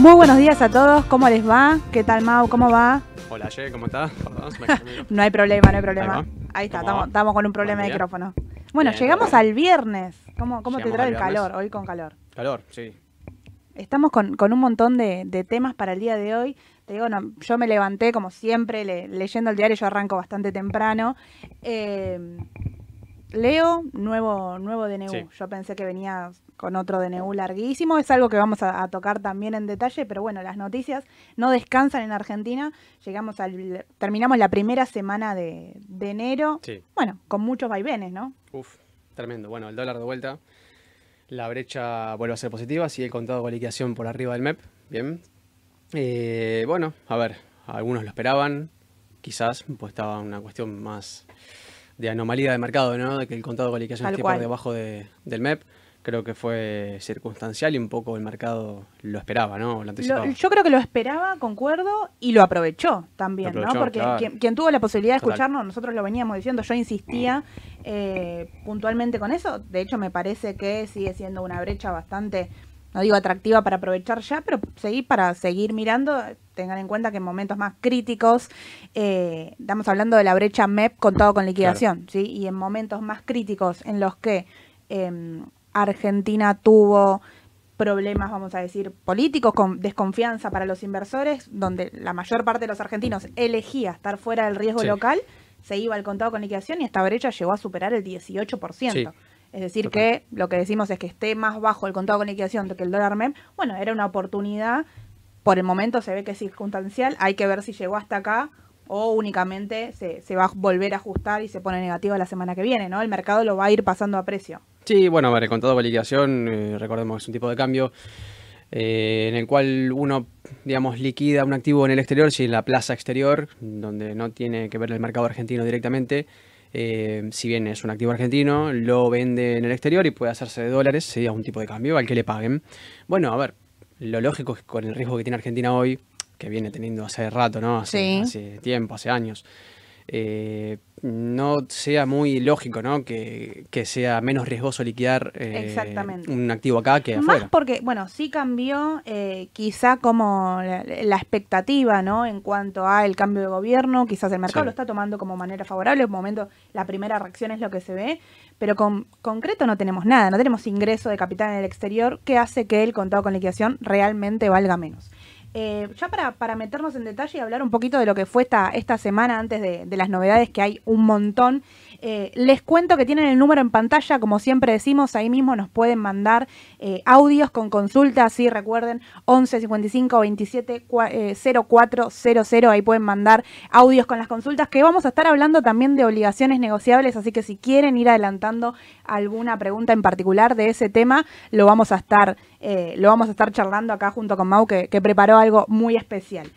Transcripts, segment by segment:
Muy buenos días a todos, ¿cómo les va? ¿Qué tal Mau? ¿Cómo va? Hola, Ye, ¿cómo estás? no hay problema, no hay problema. Ahí, Ahí está, estamos, con un problema de micrófono. Bueno, Bien, llegamos al viernes. ¿Cómo, cómo te trae el calor? Hoy con calor. Calor, sí. Estamos con, con un montón de, de temas para el día de hoy. Te digo, no, yo me levanté como siempre le- leyendo el diario, yo arranco bastante temprano. Eh, leo nuevo, nuevo DNU. Sí. Yo pensé que venía con otro DNU larguísimo. Es algo que vamos a, a tocar también en detalle, pero bueno, las noticias no descansan en Argentina. Llegamos al, terminamos la primera semana de, de enero. Sí. Bueno, con muchos vaivenes, ¿no? Uf, tremendo. Bueno, el dólar de vuelta. La brecha vuelve a ser positiva. Sigue el contado con liquidación por arriba del MEP. Bien. Eh, bueno, a ver, algunos lo esperaban. Quizás, pues estaba una cuestión más de anomalía de mercado, ¿no? De que el contado con liquidación esté por debajo de- del MEP. Creo que fue circunstancial y un poco el mercado lo esperaba, ¿no? Lo anticipaba. Lo- yo creo que lo esperaba, concuerdo, y lo aprovechó también, Lo ¿no? Porque claro. quien, quien tuvo la posibilidad de Total. escucharnos, nosotros lo veníamos diciendo, yo insistía eh, puntualmente con eso. De hecho, me parece que sigue siendo una brecha bastante, no digo atractiva para aprovechar ya, pero seguir para seguir mirando. Tengan en cuenta que en momentos más críticos, eh, estamos hablando de la brecha MEP contado con liquidación, ¿sí? Y en momentos más críticos en los que em, Argentina tuvo problemas, vamos a decir, políticos, con desconfianza para los inversores, donde la mayor parte de los argentinos elegía estar fuera del riesgo Sí. local, se iba al contado con liquidación y esta brecha llegó a superar el 18%. Sí. Es decir, que lo que decimos es que esté más bajo el contado con liquidación que el dólar MEP, bueno, era una oportunidad, por el momento se ve que es circunstancial, hay que ver si llegó hasta acá o únicamente se, se va a volver a ajustar y se pone negativo la semana que viene, ¿no? El mercado lo va a ir pasando a precio. Sí, bueno, a ver, el contado con liquidación, eh, recordemos que es un tipo de cambio eh, en el cual uno, digamos, liquida un activo en el exterior, si en la plaza exterior, donde no tiene que ver el mercado argentino directamente, eh, si bien es un activo argentino, lo vende en el exterior y puede hacerse de dólares, sería un tipo de cambio al que le paguen. Bueno, a ver, lo lógico es que con el riesgo que tiene Argentina hoy, que viene teniendo hace rato, ¿no? Hace, Sí. hace tiempo, hace años. Eh, no sea muy lógico, ¿no? Que, que sea menos riesgoso liquidar eh, un activo acá que Más afuera. porque, bueno, sí cambió eh, quizá como la, la expectativa, ¿no? En cuanto a el cambio de gobierno, quizás el mercado Sí. lo está tomando como manera favorable, en momento la primera reacción es lo que se ve, pero con concreto no tenemos nada, no tenemos ingreso de capital en el exterior que hace que el contado con liquidación realmente valga menos. Eh, ya para, para meternos en detalle y hablar un poquito de lo que fue esta, esta semana antes de, de las novedades, que hay un montón, eh, les cuento que tienen el número en pantalla, como siempre decimos, ahí mismo nos pueden mandar eh, audios con consultas, sí, recuerden, 11 55 27 cua- eh, 0400, ahí pueden mandar audios con las consultas, que vamos a estar hablando también de obligaciones negociables, así que si quieren ir adelantando alguna pregunta en particular de ese tema, lo vamos a estar, eh, lo vamos a estar charlando acá junto con Mau, que preparó algo muy especial.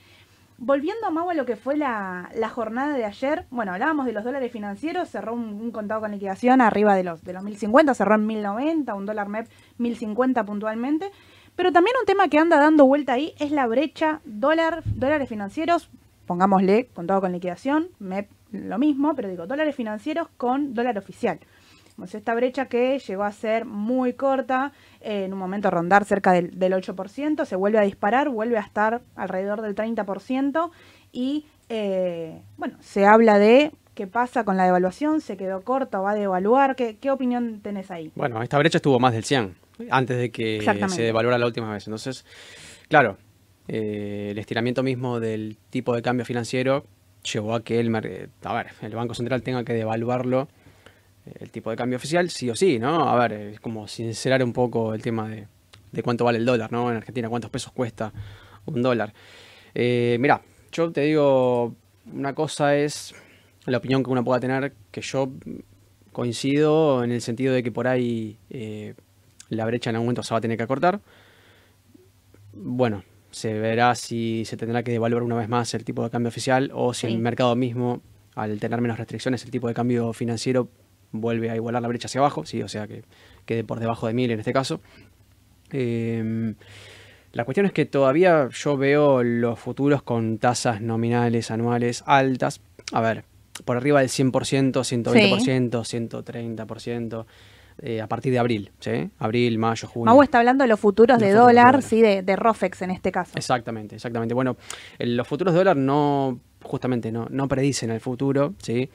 Volviendo a Mau a lo que fue la, la jornada de ayer, bueno, hablábamos de los dólares financieros, cerró un, un contado con liquidación arriba de los, de los 1050, cerró en 1090, un dólar MEP 1050 puntualmente, pero también un tema que anda dando vuelta ahí es la brecha dólar, dólares financieros, pongámosle contado con liquidación, MEP lo mismo, pero digo dólares financieros con dólar oficial. Pues esta brecha que llegó a ser muy corta, eh, en un momento rondar cerca del, del 8%, se vuelve a disparar, vuelve a estar alrededor del 30% y eh, bueno, se habla de qué pasa con la devaluación, se quedó corta o va a devaluar, ¿qué, qué opinión tenés ahí? Bueno, esta brecha estuvo más del 100 antes de que se devaluara la última vez. Entonces, claro, eh, el estiramiento mismo del tipo de cambio financiero llevó a que el, a ver, el Banco Central tenga que devaluarlo, el tipo de cambio oficial, sí o sí, ¿no? A ver, es como sincerar un poco el tema de, de cuánto vale el dólar, ¿no? En Argentina, cuántos pesos cuesta un dólar. Eh, mira, yo te digo, una cosa es la opinión que uno pueda tener, que yo coincido en el sentido de que por ahí eh, la brecha en algún momento se va a tener que acortar. Bueno, se verá si se tendrá que devaluar una vez más el tipo de cambio oficial o si Sí. el mercado mismo, al tener menos restricciones, el tipo de cambio financiero vuelve a igualar la brecha hacia abajo, sí, o sea que quede por debajo de mil en este caso. Em, la cuestión es que todavía yo veo los futuros con tasas nominales anuales altas. A ver, por arriba del 100%, 120%, 130%. eh, a partir de abril, ¿sí? Abril, mayo, junio. Mau está hablando de los futuros Los de de dólar, dólar. sí, de, de Rofex en este caso. Exactamente, exactamente. Bueno, los futuros de dólar no, justamente no, no predicen el futuro, ¿sí?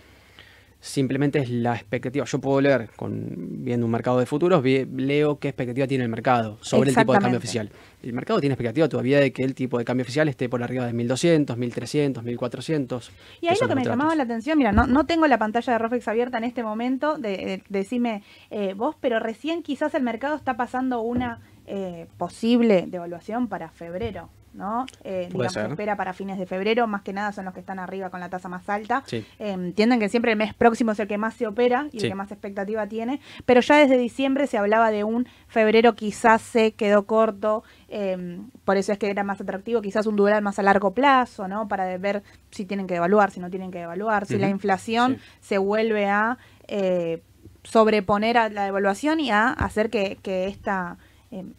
Simplemente es la expectativa. Yo puedo leer, con, viendo un mercado de futuros, vi- leo qué expectativa tiene el mercado sobre el tipo de cambio oficial. El mercado tiene expectativa todavía de que el tipo de cambio oficial esté por arriba de 1200, 1300, 1400. Y ahí lo que me llamaba la atención, mira, no, no tengo la pantalla de Rofex abierta en este momento, de, de- decime eh, vos, pero recién quizás el mercado está pasando una eh, posible devaluación para febrero, ¿no? Eh, digamos, ser. se espera para fines de febrero, más que nada son los que están arriba con la tasa más alta. Sí. Eh, entienden que siempre el mes próximo es el que más se opera y Sí. el que más expectativa tiene, pero ya desde diciembre se hablaba de un febrero quizás se quedó corto, eh, por eso es que era más atractivo, quizás un dólar más a largo plazo, ¿no? Para ver si tienen que devaluar, si no tienen que devaluar, si la inflación Sí. se vuelve a eh, sobreponer a la devaluación y a hacer que, que esta,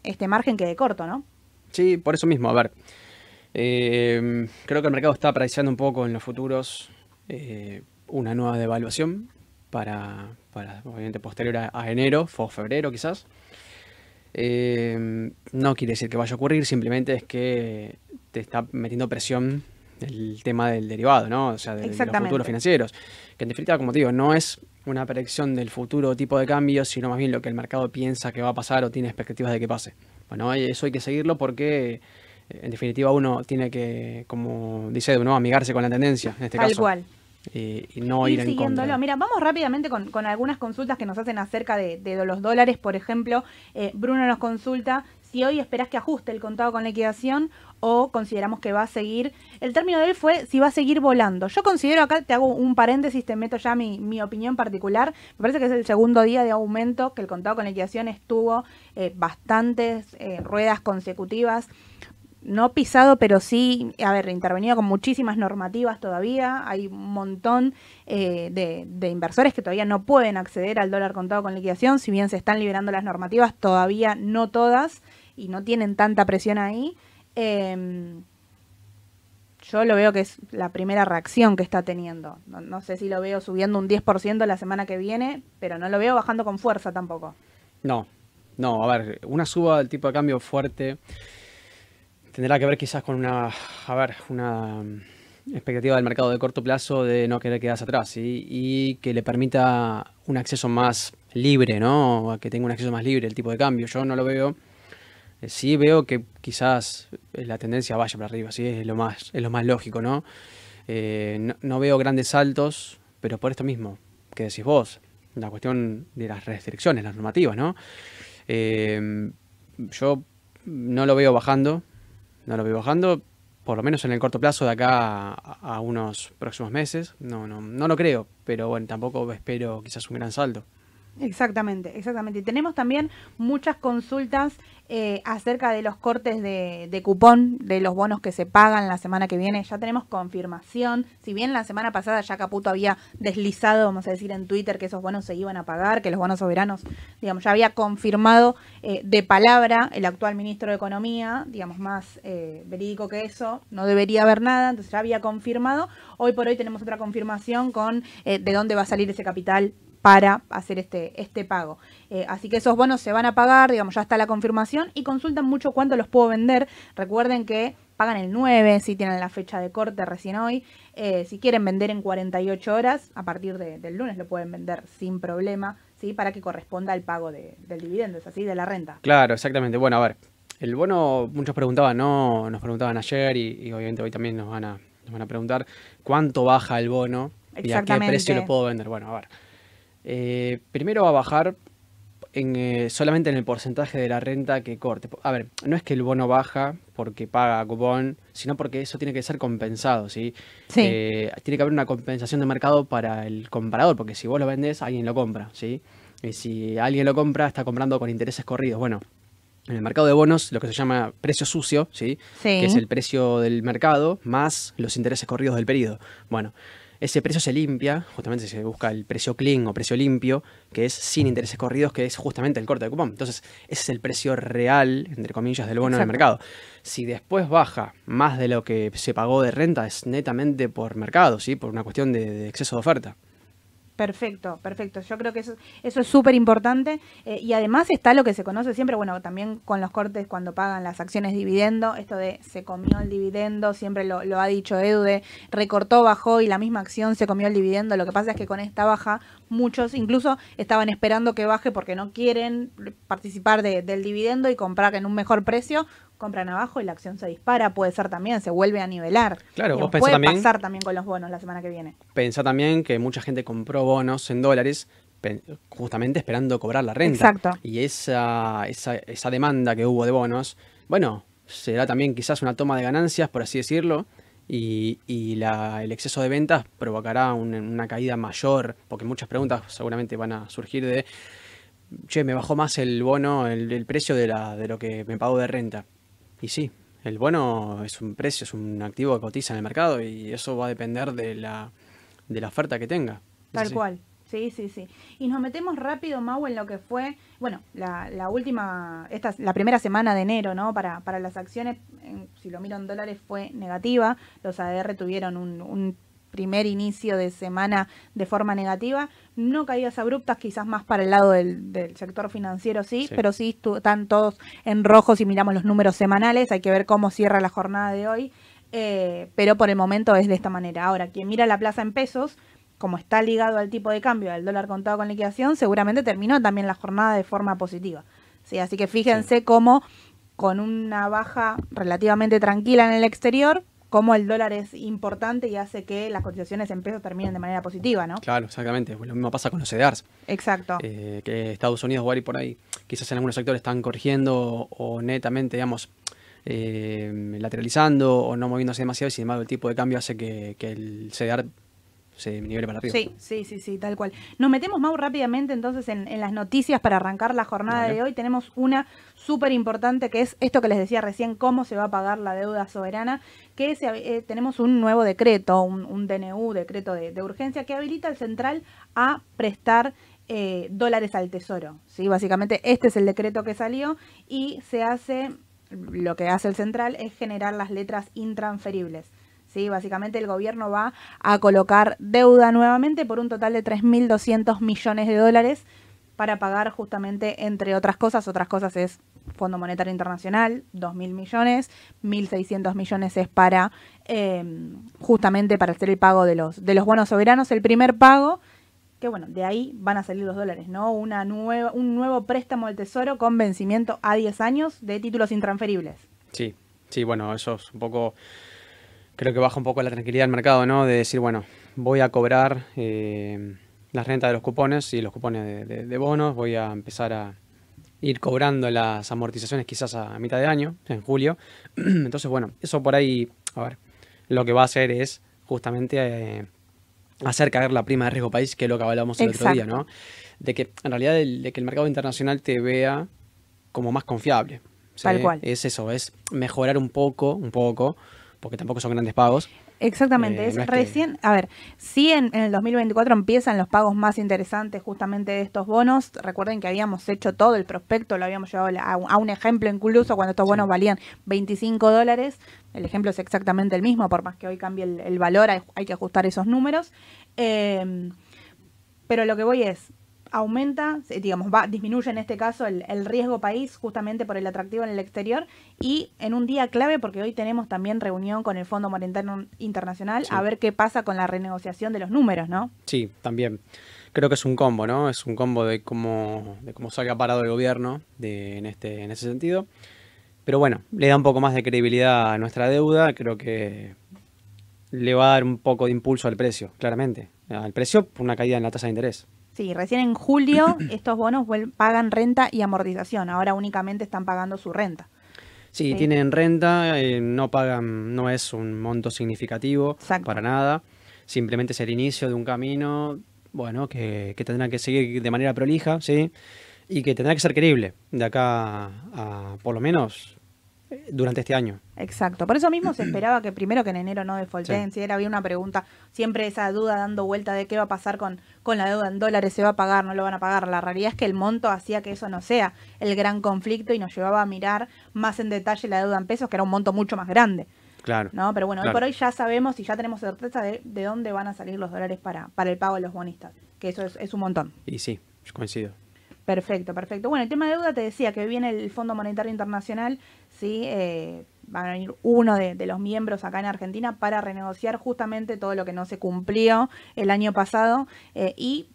este margen quede corto, ¿no? Sí, por eso mismo, a ver. eh, creo que el mercado está apreciando un poco en los futuros eh, una nueva devaluación para, para, obviamente, posterior a, a enero o febrero quizás. Eh, no quiere decir que vaya a ocurrir, simplemente es que te está metiendo presión el tema del derivado, ¿no? O sea, de, de los futuros financieros. Que en definitiva, como te digo, no es una predicción del futuro tipo de cambio, sino más bien lo que el mercado piensa que va a pasar o tiene expectativas de que pase. Bueno, eso hay que seguirlo porque, eh, en definitiva, uno tiene que, como dice Edu, ¿no? amigarse con la tendencia, en este Tal caso. cual. Y, y no ir ir en contra. Mira, vamos rápidamente con, con algunas consultas que nos hacen acerca de, de los dólares. Por ejemplo, eh, Bruno nos consulta si hoy esperás que ajuste el contado con liquidación o consideramos que va a seguir. El término de él fue si va a seguir volando. Yo considero acá, te hago un paréntesis, te meto ya mi, mi opinión particular. Me parece que es el segundo día de aumento que el contado con liquidación estuvo eh, bastantes eh, ruedas consecutivas no pisado, pero sí, a ver, intervenido con muchísimas normativas todavía. Hay un montón eh, de, de inversores que todavía no pueden acceder al dólar contado con liquidación, si bien se están liberando las normativas, todavía no todas y no tienen tanta presión ahí. Eh, yo lo veo que es la primera reacción que está teniendo. No, no sé si lo veo subiendo un 10% la semana que viene, pero no lo veo bajando con fuerza tampoco. No, no, a ver, una suba del tipo de cambio fuerte tendrá que ver quizás con una, a ver, una mm, expectativa del mercado de corto plazo de no querer quedarse atrás y que le permita un acceso más libre, ¿no? Que tenga un acceso más libre el tipo de cambio. Yo no lo veo. Eh, Sí veo que quizás eh, la tendencia vaya para arriba, sí, es lo más, es lo más lógico, ¿no? Eh, no, no veo grandes saltos, pero por esto mismo, que decís vos, la cuestión de las restricciones, las normativas, ¿no? Eh, yo no lo veo bajando, no lo veo bajando, por lo menos en el corto plazo de acá a, a unos próximos meses, no, no, no lo creo, pero bueno, tampoco espero quizás un gran salto. Exactamente, exactamente. Y tenemos también muchas consultas eh, acerca de los cortes de, cupón, de los bonos que se pagan la semana que viene. Ya tenemos confirmación. Si bien la semana pasada ya Caputo había deslizado, vamos a decir, en Twitter que esos bonos se iban a pagar, que los bonos soberanos, digamos, ya había confirmado eh, de palabra el actual ministro de Economía, digamos, más eh, verídico que eso, no debería haber nada, entonces ya había confirmado. Hoy por hoy tenemos otra confirmación con de dónde va a salir ese capital para hacer este, este pago. Eh, así que esos bonos se van a pagar, digamos, ya está la confirmación y consultan mucho cuánto los puedo vender. Recuerden que pagan el 9, si tienen la fecha de corte recién hoy. Eh, si quieren vender en 48 horas, a partir de- del lunes lo pueden vender sin problema, ¿sí? Para que corresponda al pago de- del dividendo, es así, de la renta. Claro, exactamente. Bueno, a ver, el bono, muchos preguntaban, ¿no? Nos preguntaban ayer y, y obviamente hoy también nos van, a, nos van a preguntar cuánto baja el bono y a qué precio lo puedo vender. Bueno, a ver. Eh, primero va a bajar en, eh, solamente en el porcentaje de la renta que corte. A ver, no es que el bono baja porque paga cupón, sino porque eso tiene que ser compensado, ¿sí? Sí. Eh, tiene que haber una compensación de mercado para el comprador, porque si vos lo vendés, alguien lo compra, ¿sí? Y si alguien lo compra, está comprando con intereses corridos. Bueno, en el mercado de bonos, lo que se llama precio sucio, ¿sí? Sí. Que es el precio del mercado más los intereses corridos del periodo. Bueno, ese precio se limpia, justamente se busca el precio clean o precio limpio, que es sin intereses corridos, que es justamente el corte de cupón. Entonces, ese es el precio real, entre comillas, del bono en el Exacto. mercado. Si después baja más de lo que se pagó de renta, es netamente por mercado, ¿sí? Por una cuestión de, de exceso de oferta. Perfecto, perfecto. Yo creo que eso, eso es súper importante. Eh, y además está lo que se conoce siempre, bueno, también con los cortes cuando pagan las acciones dividendo, esto de se comió el dividendo, siempre lo, ha dicho Eude, recortó, bajó y la misma acción se comió el dividendo. Lo que pasa es que con esta baja, muchos incluso estaban esperando que baje porque no quieren participar de, del dividendo y comprar en un mejor precio compran abajo y la acción se dispara, puede ser también, se vuelve a nivelar. Claro, Digamos, vos puede también- pasar también con los bonos la semana que viene. Pensá también que mucha gente compró bonos en dólares justamente esperando cobrar la renta. Exacto. Y esa, esa, esa demanda que hubo de bonos, bueno, será también quizás una toma de ganancias, por así decirlo, y, y la- el exceso de ventas provocará un- una caída mayor, porque muchas preguntas seguramente van a surgir de, che, me bajó más el bono, el, el precio de, la, de lo que me pagó de renta. Y sí, el bono es un precio, es un activo que cotiza en el mercado y eso va a depender de la, de la oferta que tenga. Tal así. cual. Sí, sí, sí. Y nos metemos rápido, Mau, en lo que fue, bueno, la, la última, esta, la primera semana de enero, ¿no? Para, para las acciones, en- si lo miro en dólares, fue negativa. Los ADR tuvieron un, un primer inicio de semana de forma negativa. No caídas abruptas, quizás más para el lado del, del sector financiero, sí, Sí. pero sí están todos en rojo si miramos los números semanales. Hay que ver cómo cierra la jornada de hoy. Eh, pero por el momento es de esta manera. Ahora, quien mira la plaza en pesos, como está ligado al tipo de cambio, al dólar contado con liquidación, seguramente terminó también la jornada de forma positiva. ¿sí? Así que fíjense cómo con una baja relativamente tranquila en el exterior, cómo el dólar es importante y hace que las cotizaciones en pesos terminen de manera positiva, ¿no? Claro, exactamente. Lo mismo pasa con los CDRs. Exacto. eh, que Estados Unidos a ir por ahí. Quizás en algunos sectores están corrigiendo o, o netamente, digamos, eh, lateralizando o no moviéndose demasiado y sin embargo el tipo de cambio hace que, que el CDR se nivele para arriba. Sí, sí, sí, sí, tal cual. Nos metemos más rápidamente entonces en, en las noticias para arrancar la jornada de hoy. Tenemos una súper importante que es esto que les decía recién, cómo se va a pagar la deuda soberana, que se, eh, tenemos un nuevo decreto, un, un DNU, decreto de, de urgencia, que habilita al central a prestar eh, dólares al tesoro. ¿sí? Básicamente este es el decreto que salió y se hace, lo que hace el central es generar las letras intransferibles. Sí, básicamente el gobierno va a colocar deuda nuevamente por un total de 3.200 millones de dólares para pagar justamente, entre otras cosas, otras cosas es Fondo Monetario Internacional, 2.000 millones, 1.600 millones es para, eh, justamente para hacer el pago de los, de los bonos soberanos, el primer pago, que bueno, de ahí van a salir los dólares, ¿no? Una nueva, un nuevo préstamo del Tesoro con vencimiento a 10 años de títulos intransferibles. Sí, sí, bueno, eso es un poco, creo que baja un poco la tranquilidad del mercado, ¿no? De decir, bueno, voy a cobrar eh, las rentas de los cupones y los cupones de, de- de bonos, voy a empezar a ir cobrando las amortizaciones quizás a, mitad de año, en julio. Entonces, bueno, eso por ahí, a ver, lo que va a hacer es justamente eh, hacer caer la prima de riesgo país, que es lo que hablábamos el otro día. ¿no? De que en realidad el, de que el mercado internacional te vea como más confiable. ¿sí? Tal cual. Es eso, es mejorar un poco, un poco, porque tampoco son grandes pagos. Exactamente, Eh, es no es que- recién, a ver, sí en, en el 2024 empiezan los pagos más interesantes justamente de estos bonos, recuerden que habíamos hecho todo el prospecto, lo habíamos llevado a, un- a un ejemplo incluso cuando estos bonos Sí. valían 25 dólares, el ejemplo es exactamente el mismo, por más que hoy cambie el, el valor, hay, hay que ajustar esos números, Eh, pero lo que voy es, aumenta, digamos, va, disminuye en este caso el, el riesgo país justamente por el atractivo en el exterior y en un día clave porque hoy tenemos también reunión con el Fondo Monetario Internacional Sí. a ver qué pasa con la renegociación de los números, ¿no? Sí, también. Creo que es un combo, ¿no? Es un combo de cómo, de cómo salga parado el gobierno de, en, este, en ese sentido. Pero bueno, le da un poco más de credibilidad a nuestra deuda. Creo que le va a dar un poco de impulso al precio, claramente. Al precio por una caída en la tasa de interés. Sí, recién en julio estos bonos pagan renta y amortización, ahora únicamente están pagando su renta. Sí, Sí. tienen renta, eh, no pagan, no es un monto significativo Exacto. para nada. Simplemente es el inicio de un camino, bueno, que, que tendrá que seguir de manera prolija, ¿sí? Y que tendrá que ser creíble de acá a, por lo menos eh, durante este año. Exacto. Por eso mismo se esperaba que primero que en enero no defaulten. Sí. Si era había una pregunta, siempre esa duda dando vuelta de qué va a pasar con, con la deuda en dólares, se va a pagar, no lo van a pagar. La realidad es que el monto hacía que eso no sea el gran conflicto y nos llevaba a mirar más en detalle la deuda en pesos, que era un monto mucho más grande. Claro. ¿no? Pero bueno, hoy por hoy ya sabemos y ya tenemos certeza de, de dónde van a salir los dólares para, para el pago de los bonistas, que eso es, es un montón. Y sí, yo coincido. Perfecto, perfecto. Bueno, el tema de deuda te decía que viene el Fondo Monetario Internacional, sí, eh, a venir uno de, de, los miembros acá en Argentina para renegociar justamente todo lo que no se cumplió el año pasado eh, y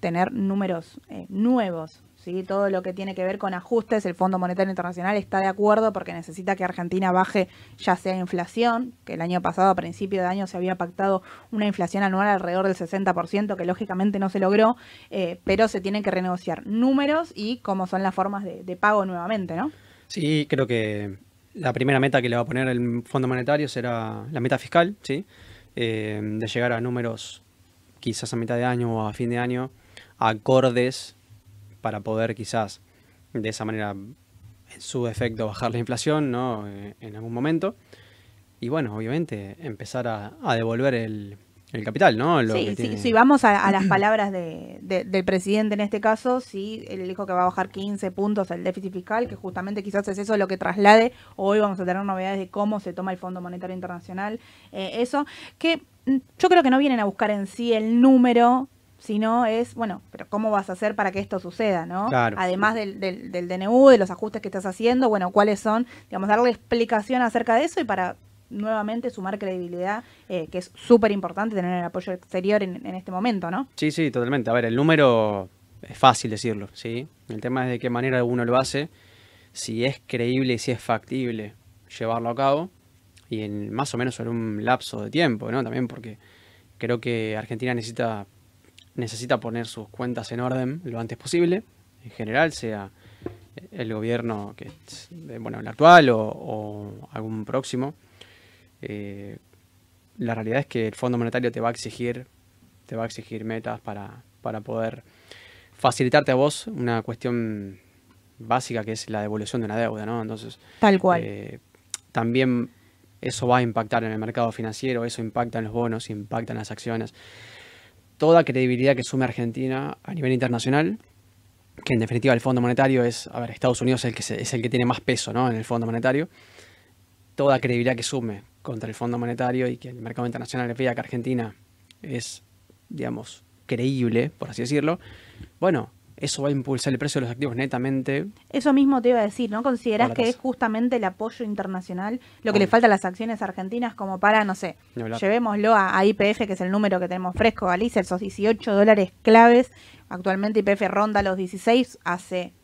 tener números eh, nuevos. ¿sí? Todo lo que tiene que ver con ajustes, el Fondo Monetario Internacional está de acuerdo porque necesita que Argentina baje ya sea inflación, que el año pasado a principio de año se había pactado una inflación anual alrededor del 60%, que lógicamente no se logró, eh, pero se tienen que renegociar números y cómo son las formas de, de pago nuevamente, ¿no? Sí, creo que la primera meta que le va a poner el Fondo Monetario será la meta fiscal, ¿sí? Eh, de llegar a números quizás a mitad de año o a fin de año acordes para poder quizás de esa manera en su efecto bajar la inflación ¿no? Eh, en algún momento y bueno obviamente empezar a, a devolver el, el, capital no Lo sí, tiene... sí, sí, vamos a, a las palabras de, de, del presidente en este caso sí él dijo que va a bajar 15 puntos el déficit fiscal que justamente quizás es eso lo que traslade hoy vamos a tener novedades de cómo se toma el Fondo Monetario Internacional eh, eso que mm, yo creo que no vienen a buscar en sí el número sino es, bueno, pero ¿cómo vas a hacer para que esto suceda, no? Claro. Además del, del, del, DNU, de los ajustes que estás haciendo, bueno, cuáles son, digamos, darle explicación acerca de eso y para nuevamente sumar credibilidad, eh, que es súper importante tener el apoyo exterior en, en, este momento, ¿no? Sí, sí, totalmente. A ver, el número es fácil decirlo, ¿sí? El tema es de qué manera uno lo hace, si es creíble y si es factible llevarlo a cabo, y en más o menos en un lapso de tiempo, ¿no? También porque creo que Argentina necesita necesita poner sus cuentas en orden lo antes posible, en general, sea el gobierno que bueno el actual o algún próximo. Eh, la realidad es que el Fondo Monetario te va a exigir, te va a exigir metas para, para poder facilitarte a vos una cuestión básica que es la devolución de una deuda, ¿no? Entonces, tal cual. Eh, también eso va a impactar en el mercado financiero, eso impacta en los bonos, impacta en las acciones toda credibilidad que sume Argentina a nivel internacional, que en definitiva el Fondo Monetario es, a ver, Estados Unidos es el que, se, es el que tiene más peso ¿no? en el Fondo Monetario, toda credibilidad que sume contra el Fondo Monetario y que el mercado internacional vea que Argentina es, digamos, creíble, por así decirlo, bueno, eso va a impulsar el precio de los activos netamente. Eso mismo te iba a decir, ¿no? ¿Considerás que es justamente el apoyo internacional lo que le falta a las acciones argentinas como para, no sé, llevémoslo a, IPF, que es el número que tenemos fresco, Galicia, esos 18 dólares claves. Actualmente IPF ronda los 16 hace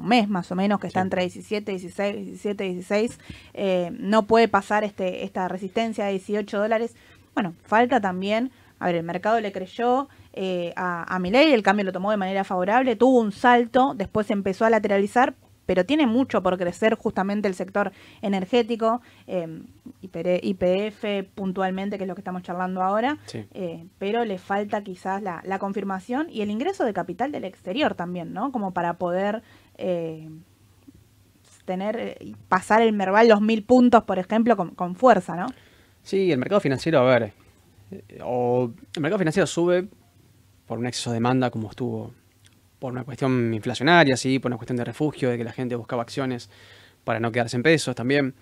un mes más o menos, que está entre 17, 16, 17, 16. Eh, no puede pasar este esta resistencia de 18 dólares. Bueno, falta también, a ver, el mercado le creyó, eh, a, a Milei, el cambio lo tomó de manera favorable, tuvo un salto, después empezó a lateralizar, pero tiene mucho por crecer justamente el sector energético, eh, IPF puntualmente, que es lo que estamos charlando ahora, sí. eh, pero le falta quizás la, la, confirmación y el ingreso de capital del exterior también, ¿no? Como para poder eh, tener, eh, pasar el Merval los mil puntos, por ejemplo, con, con fuerza, ¿no? Sí, el mercado financiero, a ver, o el mercado financiero sube por un exceso de demanda como estuvo por una cuestión inflacionaria, sí, por una cuestión de refugio, de que la gente buscaba acciones para no quedarse en pesos también.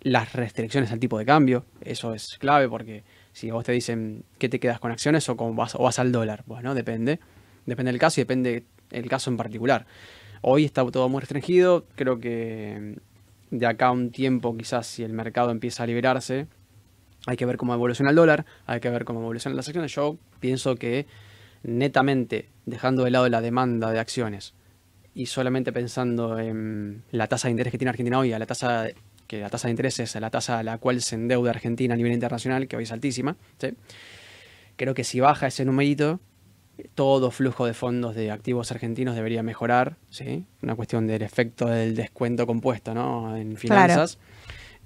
Las restricciones al tipo de cambio, eso es clave porque si vos te dicen que te quedas con acciones o, con vas, o vas al dólar, bueno, depende. Depende del caso y depende el caso en particular. Hoy está todo muy restringido, creo que de acá a un tiempo quizás si el mercado empieza a liberarse, hay que ver cómo evoluciona el dólar, hay que ver cómo evolucionan las acciones. Yo pienso que netamente dejando de lado la demanda de acciones y solamente pensando en la tasa de interés que tiene Argentina hoy, a la tasa que la tasa de interés es la tasa a la cual se endeuda Argentina a nivel internacional, que hoy es altísima, creo que si baja ese numerito, todo flujo de fondos de activos argentinos debería mejorar, ¿sí? una cuestión del efecto del descuento compuesto ¿no? en finanzas. Claro.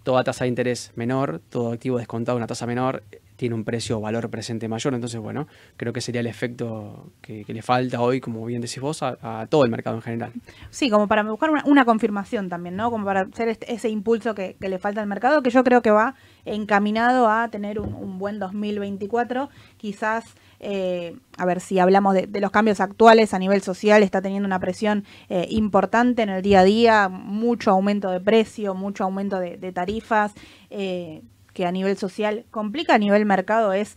Toda tasa de interés menor, todo activo descontado una tasa menor, tiene un precio o valor presente mayor. Entonces, bueno, creo que sería el efecto que, que le falta hoy, como bien decís vos, a, a, todo el mercado en general. Sí, como para buscar una, una confirmación también, ¿no? Como para hacer este, ese impulso que, que, le falta al mercado, que yo creo que va encaminado a tener un, un buen 2024. Quizás. Eh, a ver si hablamos de, de, los cambios actuales a nivel social, está teniendo una presión eh, importante en el día a día, mucho aumento de precio, mucho aumento de, de tarifas. Eh, que a nivel social complica, a nivel mercado es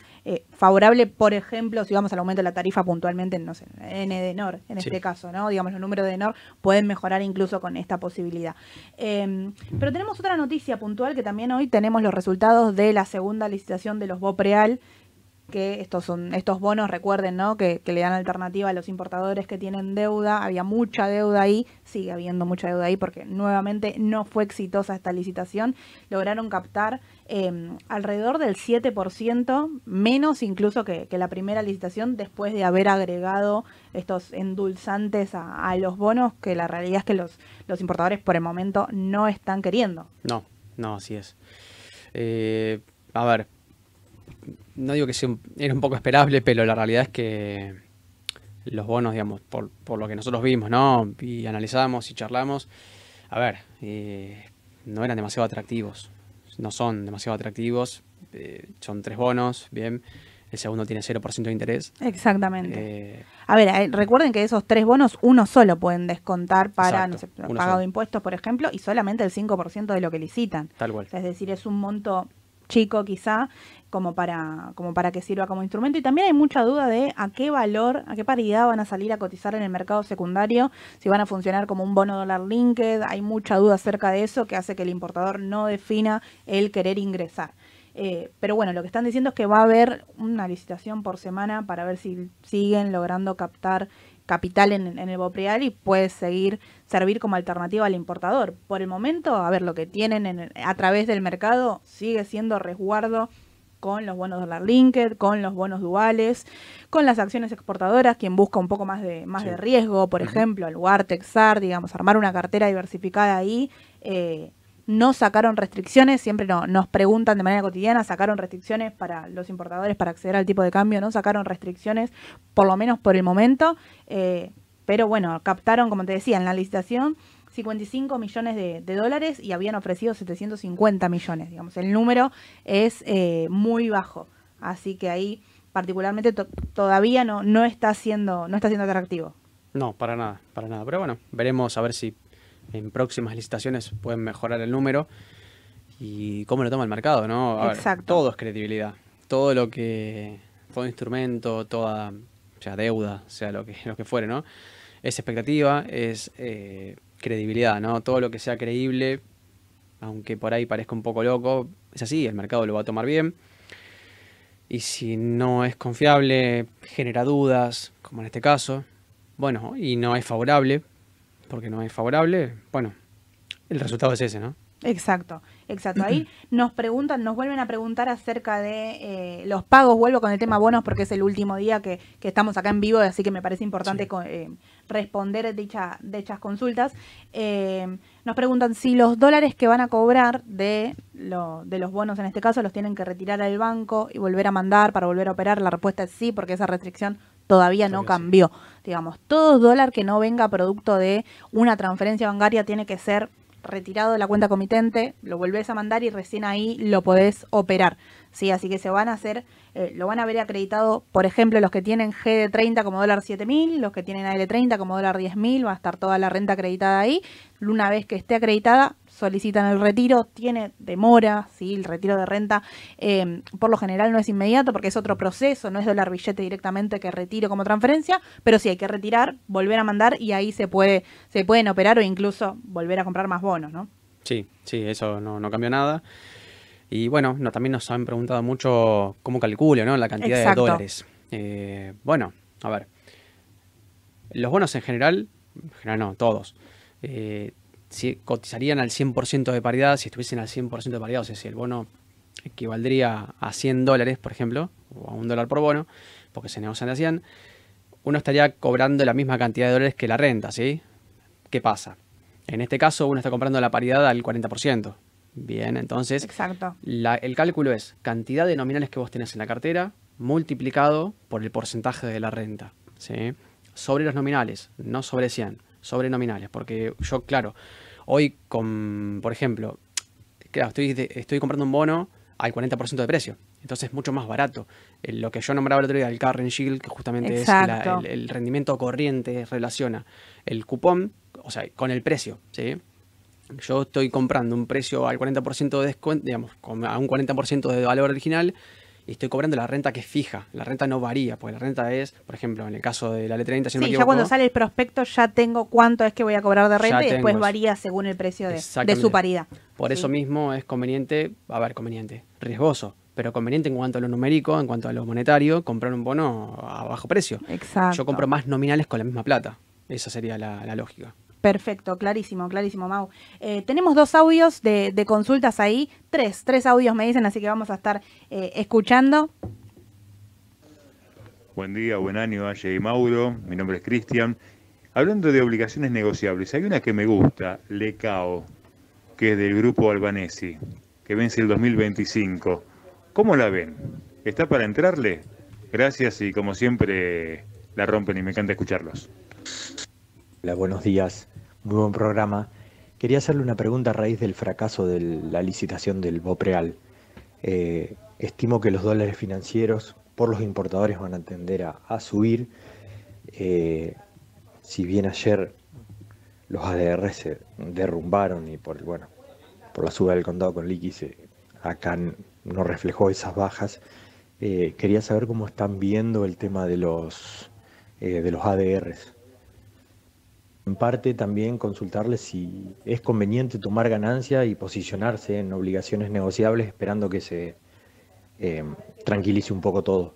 favorable, por ejemplo, si vamos al aumento de la tarifa puntualmente, no sé, N de NOR, en este caso, ¿no? Digamos, los números de NOR pueden mejorar incluso con esta posibilidad. Em, pero tenemos otra noticia puntual que también hoy tenemos los resultados de la segunda licitación de los BOPREAL que estos son estos bonos, recuerden, ¿no? Que, le dan alternativa a los importadores que tienen deuda. Había mucha deuda ahí, sigue habiendo mucha deuda ahí porque nuevamente no fue exitosa esta licitación. Lograron captar em, alrededor del 7%, menos incluso que, la primera licitación, después de haber agregado estos endulzantes a, los bonos, que la realidad es que los, los importadores por el momento no están queriendo. No, no, así es. Eh, a ver, no digo que sea era un poco esperable, pero la realidad es que los bonos, digamos, por, lo que nosotros vimos, ¿no? Y analizamos y charlamos, a ver, eh, no eran demasiado atractivos. No son demasiado atractivos. Eh, son tres bonos, bien. El segundo tiene 0% de interés. Exactamente. Eh, a ver, recuerden que esos tres bonos, uno solo pueden descontar para no sé, pagado de impuestos, por ejemplo, y solamente el 5% de lo que licitan. Tal cual. Es decir, es un monto chico quizá, como para, como para que sirva como instrumento. Y también hay mucha duda de a qué valor, a qué paridad van a salir a cotizar en el mercado secundario, si van a funcionar como un bono dólar linked. Hay mucha duda acerca de eso que hace que el importador no defina el querer ingresar. Eh, pero bueno, lo que están diciendo es que va a haber una licitación por semana para ver si siguen logrando captar capital en, el Bopreal y puede seguir servir como alternativa al importador. Por el momento, a ver, lo que tienen a través del mercado sigue siendo resguardo con los bonos dólar linked, con los bonos duales, con las acciones exportadoras, quien busca un poco más de, más de riesgo, por ejemplo, al lugar Texar, digamos, armar una cartera diversificada ahí, eh, no sacaron restricciones, siempre no, nos preguntan de manera cotidiana, sacaron restricciones para los importadores para acceder al tipo de cambio, no sacaron restricciones, por lo menos por el momento, eh, pero bueno, captaron, como te decía, en la licitación 55 millones de, dólares y habían ofrecido 750 millones, digamos, el número es eh, muy bajo, así que ahí particularmente todavía no, no, está siendo, no está siendo atractivo. No, para nada, para nada, pero bueno, veremos a ver si en próximas licitaciones pueden mejorar el número y cómo lo toma el mercado, ¿no? Exacto. todo es credibilidad. Todo lo que, todo instrumento, toda sea, deuda, sea lo que, lo que fuere, ¿no? Es expectativa, es eh, credibilidad, ¿no? Todo lo que sea creíble, aunque por ahí parezca un poco loco, es así, el mercado lo va a tomar bien. Y si no es confiable, genera dudas, como en este caso, bueno, y no es favorable, porque no es favorable, bueno, el resultado es ese, ¿no? Exacto, exacto. Ahí nos preguntan, nos vuelven a preguntar acerca de eh, los pagos. Vuelvo con el tema bonos porque es el último día que, estamos acá en vivo, así que me parece importante eh, responder dicha, dichas consultas. Eh, nos preguntan si los dólares que van a cobrar de, lo, de los bonos, en este caso, los tienen que retirar al banco y volver a mandar para volver a operar. La respuesta es sí, porque esa restricción todavía no cambió. Digamos, todo dólar que no venga producto de una transferencia bancaria tiene que ser retirado de la cuenta comitente, lo volvés a mandar y recién ahí lo podés operar. ¿sí? Así que se van a hacer, eh, lo van a ver acreditado, por ejemplo, los que tienen GD30 como dólar 7000, los que tienen AL30 como dólar 10000, va a estar toda la renta acreditada ahí. Una vez que esté acreditada, solicitan el retiro, tiene demora, ¿sí? el retiro de renta eh, por lo general no es inmediato porque es otro proceso, no es dólar billete directamente que retiro como transferencia, pero sí hay que retirar, volver a mandar y ahí se puede se pueden operar o incluso volver a comprar más bonos, ¿no? Sí, sí, eso no, no cambió nada. Y bueno, no, también nos han preguntado mucho cómo calculo ¿no? la cantidad de dólares. Eh, bueno, a ver. Los bonos en general, en general no, todos, eh, si cotizarían al 100% de paridad, si estuviesen al 100% de paridad, o sea, si el bono equivaldría a 100 dólares, por ejemplo, o a un dólar por bono, porque se negocian de 100, uno estaría cobrando la misma cantidad de dólares que la renta, ¿sí? ¿Qué pasa? En este caso, uno está comprando la paridad al 40%. Bien, entonces, Exacto. el cálculo es cantidad de nominales que vos tenés en la cartera multiplicado por el porcentaje de la renta, ¿sí? Sobre los nominales, no sobre 100 sobre nominales, porque yo, claro, hoy con, por ejemplo, claro, estoy, estoy comprando un bono al 40% de precio, entonces es mucho más barato. Lo que yo nombraba el otro día, el current yield, que justamente es el, rendimiento corriente, relaciona el cupón, o sea, con el precio, ¿sí? yo estoy comprando un precio al 40% de descuento, digamos, a un 40% de valor original y estoy cobrando la renta que es fija. La renta no varía, porque la renta es, por ejemplo, en el caso de la letra 30, si sí, ya cuando sale el prospecto ya tengo cuánto es que voy a cobrar de renta y después varía según el precio de, su paridad. Por eso mismo es conveniente, a ver, conveniente, riesgoso, pero conveniente en cuanto a lo numérico, en cuanto a lo monetario, comprar un bono a bajo precio. Exacto. Yo compro más nominales con la misma plata. Esa sería la lógica. Perfecto, clarísimo, clarísimo, Mau. Eh, tenemos dos audios de, consultas ahí, tres, tres audios me dicen, así que vamos a estar eh, escuchando. Buen día, buen año, Aye y Mauro. Mi nombre es Cristian. Hablando de obligaciones negociables, hay una que me gusta, Lecao, que es del grupo Albanesi, que vence el 2025. ¿Cómo la ven? ¿Está para entrarle? Gracias y como siempre la rompen y me encanta escucharlos. Hola, buenos días. Muy buen programa. Quería hacerle una pregunta a raíz del fracaso de la licitación del BOPREAL. Eh, estimo que los dólares financieros por los importadores van a tender a, subir. Eh, si bien ayer los ADR se derrumbaron y por, bueno, por la suba del condado con liqui acá no reflejó esas bajas, eh, quería saber cómo están viendo el tema de los, de los ADRs en parte también consultarle si es conveniente tomar ganancia y posicionarse en obligaciones negociables esperando que se eh, tranquilice un poco todo.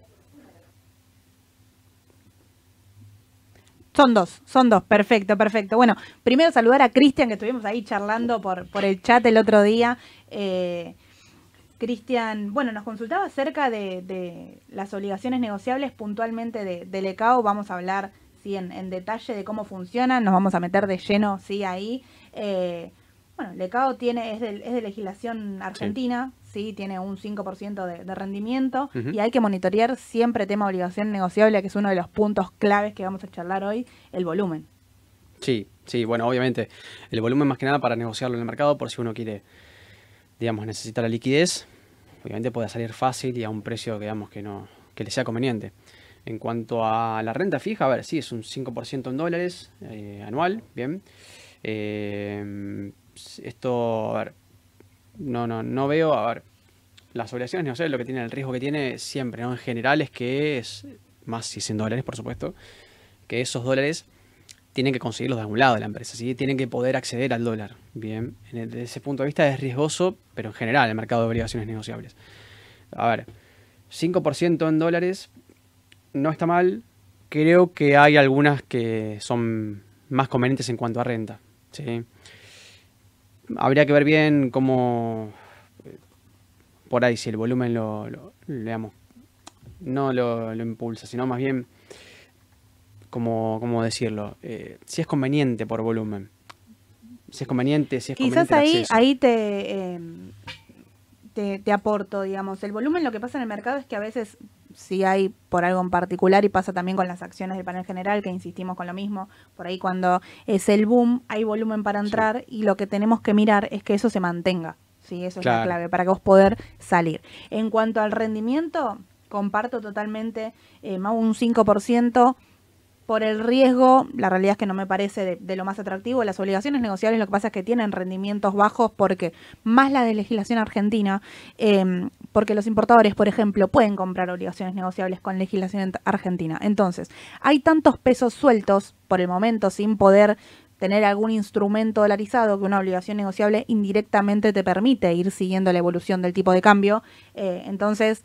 Son dos, son dos, perfecto, perfecto. Bueno, primero saludar a Cristian, que estuvimos ahí charlando por, por el chat el otro día. Eh, Cristian, bueno, nos consultaba acerca de, las obligaciones negociables puntualmente de, del ECAO. Vamos a hablar ¿sí? en, detalle de cómo funcionan, nos vamos a meter de lleno ¿sí? ahí. Eh, bueno, Lecao tiene, es, de, es de legislación argentina, sí. tiene un 5% de, de rendimiento y hay que monitorear siempre tema obligación negociable, que es uno de los puntos claves que vamos a charlar hoy, el volumen. Sí, sí, bueno, obviamente el volumen más que nada para negociarlo en el mercado por si uno quiere, digamos, necesita la liquidez, obviamente puede salir fácil y a un precio, digamos, que no que le sea conveniente. En cuanto a la renta fija, a ver, sí, es un 5% en dólares eh, anual, bien. Eh, esto, a ver, no, no, no veo, a ver, las obligaciones negociables lo que tiene, el riesgo que tiene siempre, ¿no? En general es que es, más si es en dólares, por supuesto, que esos dólares tienen que conseguirlos de algún lado de la empresa, ¿sí? tienen que poder acceder al dólar. Bien, desde ese punto de vista es riesgoso, pero en general el mercado de obligaciones negociables. A ver, 5% en dólares no está mal. Creo que hay algunas que son más convenientes en cuanto a renta. ¿sí? Habría que ver bien cómo, por ahí, si el volumen lo, no lo, impulsa, sino más bien, como, ¿cómo decirlo? Eh, si es conveniente por volumen. Si es conveniente, si es Quizás ahí, ahí te, eh, te, te aporto, digamos. El volumen, lo que pasa en el mercado es que a veces si hay por algo en particular y pasa también con las acciones del panel general, que insistimos con lo mismo, por ahí cuando es el boom hay volumen para entrar y lo que tenemos que mirar es que eso se mantenga, ¿sí? Eso es la clave para que vos poder salir. En cuanto al rendimiento, comparto totalmente eh, más un 5% por el riesgo, la realidad es que no me parece de, lo más atractivo. Las obligaciones negociables lo que pasa es que tienen rendimientos bajos porque, más la de legislación argentina, em, porque los importadores, por ejemplo, pueden comprar obligaciones negociables con legislación argentina. Entonces, hay tantos pesos sueltos por el momento sin poder tener algún instrumento dolarizado que una obligación negociable indirectamente te permite ir siguiendo la evolución del tipo de cambio. Eh, entonces,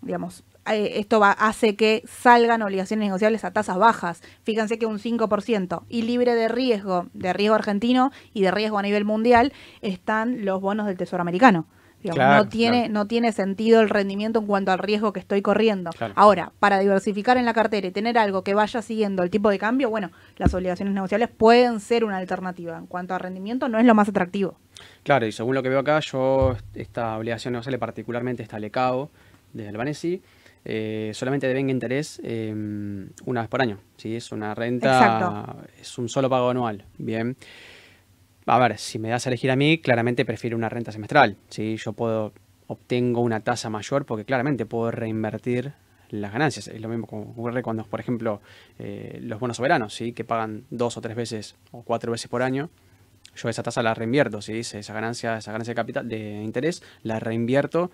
digamos, eh, esto va, hace que salgan obligaciones negociables a tasas bajas. Fíjense que un 5% y libre de riesgo, de riesgo argentino y de riesgo a nivel mundial, están los bonos del Tesoro americano. No, tiene, no tiene sentido el rendimiento en cuanto al riesgo que estoy corriendo. Ahora, para diversificar en la cartera y tener algo que vaya siguiendo el tipo de cambio, bueno, las obligaciones negociables pueden ser una alternativa. En cuanto a rendimiento, no es lo más atractivo. Claro, y según lo que veo acá, yo esta obligación negociable particularmente está Lecao de Albanesi, eh, solamente devenga interés em, una vez por año. ¿sí? Es una renta, es un solo pago anual. Bien. A ver, si me das a elegir a mí, claramente prefiero una renta semestral. ¿sí? Yo puedo, obtengo una tasa mayor porque claramente puedo reinvertir las ganancias. Es lo mismo que ocurre cuando, por ejemplo, eh, los bonos soberanos, ¿sí? que pagan dos o tres veces o cuatro veces por año. yo esa tasa la reinvierto, ¿sí? esa ganancia, esa ganancia de capital, de interés, la reinvierto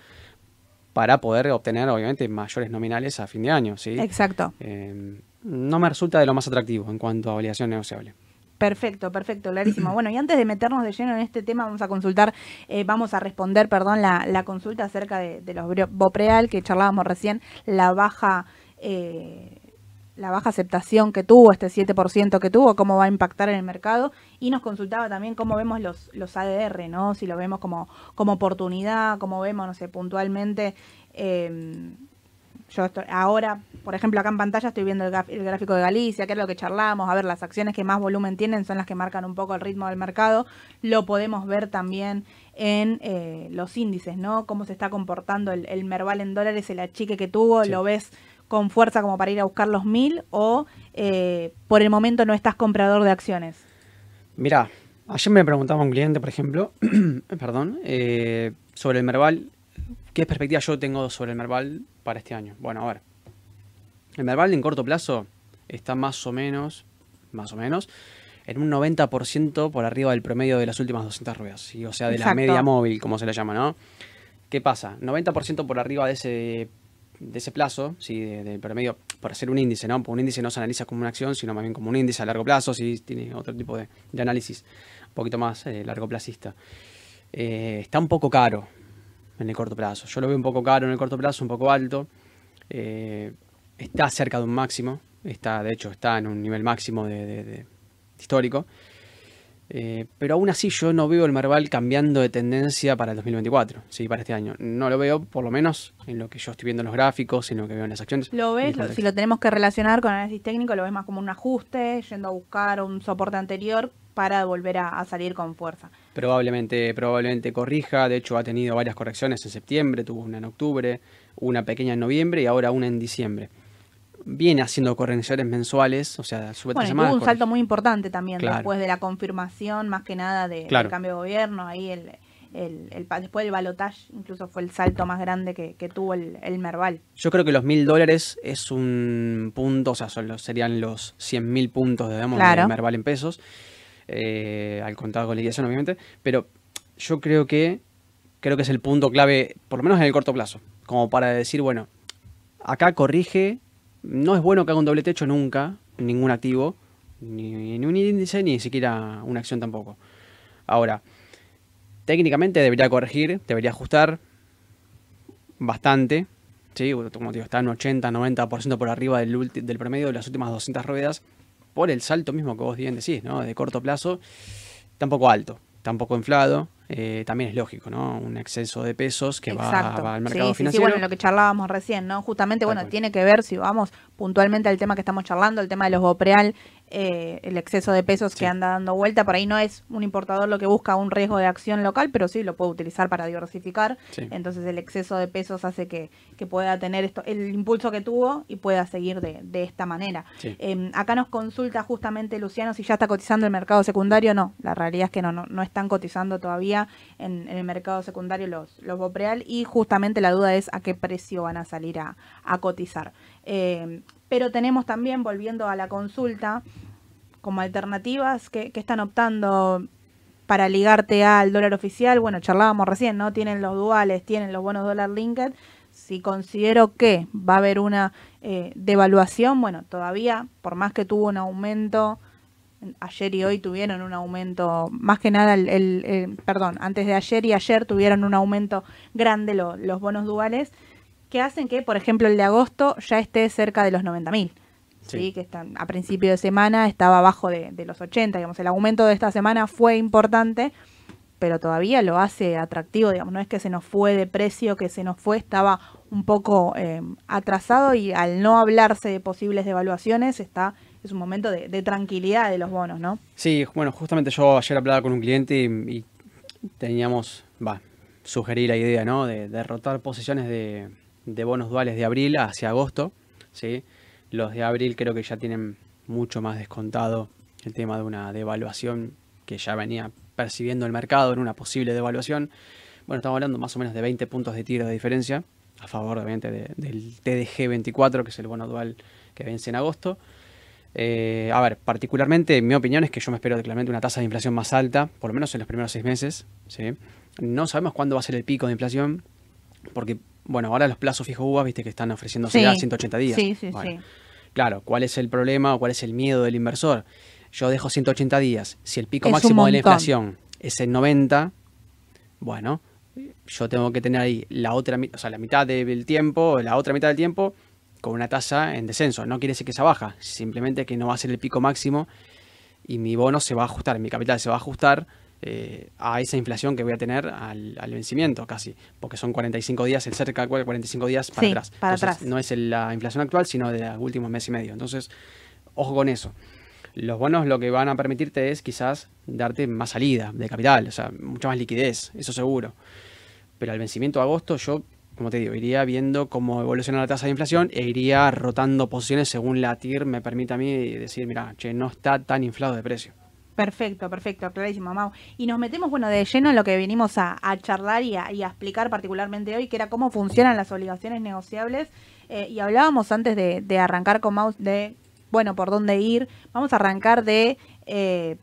para poder obtener, obviamente, mayores nominales a fin de año. ¿sí? Exacto. Eh, no me resulta de lo más atractivo en cuanto a obligación negociable. Perfecto, perfecto, clarísimo. Bueno, y antes de meternos de lleno en este tema, vamos a consultar, eh, vamos a responder, perdón, la, consulta acerca de, los Bopreal que charlábamos recién, la baja, eh, la baja aceptación que tuvo, este 7% que tuvo, cómo va a impactar en el mercado, y nos consultaba también cómo vemos los, los ADR, ¿no? Si lo vemos como, como oportunidad, cómo vemos, no sé, puntualmente. Eh, yo estoy, ahora, por ejemplo, acá en pantalla estoy viendo el, gráfico de Galicia, que es lo que charlamos. A ver, las acciones que más volumen tienen son las que marcan un poco el ritmo del mercado. Lo podemos ver también en eh, los índices, ¿no? Cómo se está comportando el, Merval en dólares, el achique que tuvo, lo ves con fuerza como para ir a buscar los mil o eh, por el momento no estás comprador de acciones. Mira, ayer me preguntaba un cliente, por ejemplo, perdón, eh, sobre el Merval ¿Qué perspectiva yo tengo sobre el Merval para este año? Bueno, a ver. El Merval en corto plazo está más o menos, más o menos, en un 90% por arriba del promedio de las últimas 200 ruedas. O sea, de la media móvil, como se le llama, ¿no? ¿Qué pasa? 90% por arriba de ese, de ese plazo, ¿sí? del promedio, por hacer un índice, ¿no? un índice no se analiza como una acción, sino más bien como un índice a largo plazo, si tiene otro tipo de, análisis, un poquito más eh, largo placista. Eh, está un poco caro, en el corto plazo. Yo lo veo un poco caro en el corto plazo, un poco alto. Eh, está cerca de un máximo. Está, de hecho, está en un nivel máximo de, histórico. Eh, pero aún así yo no veo el Marval cambiando de tendencia para el 2024, sí, para este año. No lo veo, por lo menos, en lo que yo estoy viendo en los gráficos, en lo que veo en las acciones. ¿Lo ves? si lo tenemos que relacionar con análisis técnico, lo ves más como un ajuste, yendo a buscar un soporte anterior para volver a salir con fuerza probablemente, probablemente corrija. De hecho, ha tenido varias correcciones en septiembre, tuvo una en octubre, una pequeña en noviembre y ahora una en diciembre. Viene haciendo correcciones mensuales, o sea, sube bueno, tuvo un salto muy importante también después de la confirmación, más que nada, de, del cambio de gobierno. Ahí el, el, después del balotage incluso fue el salto más grande que, tuvo el, Merval. Yo creo que los mil dólares es un punto, o sea, serían los cien mil puntos, digamos, del Merval en pesos. Eh, al contado con liquidación obviamente, pero yo creo que creo que es el punto clave, por lo menos en el corto plazo, como para decir, bueno, acá corrige, no es bueno que haga un doble techo nunca, ningún activo, ni, un índice, ni siquiera una acción tampoco. Ahora, técnicamente debería corregir, debería ajustar bastante, ¿sí? como digo, está en 80-90% por arriba del, del promedio de las últimas 200 ruedas por el salto mismo que vos bien decís, ¿no? De corto plazo, tampoco alto, tampoco inflado, eh, también es lógico, ¿no? Un exceso de pesos que va, al mercado financiero. Sí, bueno, lo que charlábamos recién, ¿no? Justamente, bueno, tiene que ver, si vamos puntualmente al tema que estamos charlando, el tema de los Bopreal, eh, el exceso de pesos que anda dando vuelta. Por ahí no es un importador lo que busca un riesgo de acción local, pero sí lo puede utilizar para diversificar. Entonces el exceso de pesos hace que, pueda tener esto, el impulso que tuvo y pueda seguir de, esta manera. Em, acá nos consulta justamente Luciano si ya está cotizando el mercado secundario. No, la realidad es que no, no, están cotizando todavía en, el mercado secundario los, los Bopreal y justamente la duda es a qué precio van a salir a, a cotizar. Em, pero tenemos también, volviendo a la consulta, como alternativas que, están optando para ligarte al dólar oficial. Bueno, charlábamos recién, ¿no? Tienen los duales, tienen los bonos dólar linked. Si considero que va a haber una eh, devaluación, bueno, todavía, por más que tuvo un aumento, ayer y hoy tuvieron un aumento, más que nada, el, perdón, antes de ayer y ayer tuvieron un aumento grande los bonos duales que hacen que, por ejemplo, el de agosto ya esté cerca de los 90 mil. Sí. que están, a principio de semana estaba abajo de, los 80, digamos, el aumento de esta semana fue importante, pero todavía lo hace atractivo, digamos, no es que se nos fue de precio, que se nos fue, estaba un poco eh, atrasado y al no hablarse de posibles devaluaciones está es un momento de, tranquilidad de los bonos, ¿no? Sí, bueno, justamente yo ayer hablaba con un cliente y, teníamos, va, sugerí la idea, ¿no? De derrotar posiciones de, de bonos duales de abril hacia agosto. ¿sí? Los de abril creo que ya tienen mucho más descontado el tema de una devaluación que ya venía percibiendo el mercado en una posible devaluación. Bueno, estamos hablando más o menos de 20 puntos de tiro de diferencia a favor obviamente del TDG 24, que es el bono dual que vence en agosto. Eh, a ver, particularmente, mi opinión es que yo me espero claramente una tasa de inflación más alta, por lo menos en los primeros seis meses. ¿sí? No sabemos cuándo va a ser el pico de inflación, porque, bueno, ahora los plazos fijos UVA, viste que están ofreciéndose Sí. ya 180 días. Sí, sí, Bueno, sí. Claro, ¿cuál es el problema o cuál es el miedo del inversor? Yo dejo 180 días. Si el pico Es máximo de la inflación es en 90, bueno, yo tengo que tener ahí la otra, o sea, la mitad del tiempo, la otra mitad del tiempo con una tasa en descenso. No quiere decir que sea baja, simplemente que no va a ser el pico máximo y mi bono se va a ajustar, mi capital se va a ajustar eh, a esa inflación que voy a tener al, al vencimiento casi, porque son 45 días, el cerca de 45 días para Sí, atrás. para Entonces, atrás. No es la inflación actual, sino de los últimos mes y medio. Entonces, ojo con eso. Los bonos lo que van a permitirte es quizás darte más salida de capital, o sea, mucha más liquidez, eso seguro. Pero al vencimiento de agosto yo, como te digo, iría viendo cómo evoluciona la tasa de inflación e iría rotando posiciones según la TIR me permita a mí decir, mira, che, no está tan inflado de precio. Perfecto, perfecto, clarísimo, Mau. Y nos metemos, bueno, de lleno en lo que venimos a, charlar y a, y a explicar particularmente hoy, que era cómo funcionan las obligaciones negociables. Eh, y hablábamos antes de, de arrancar con Mau de, bueno, por dónde ir. Vamos a arrancar de eh,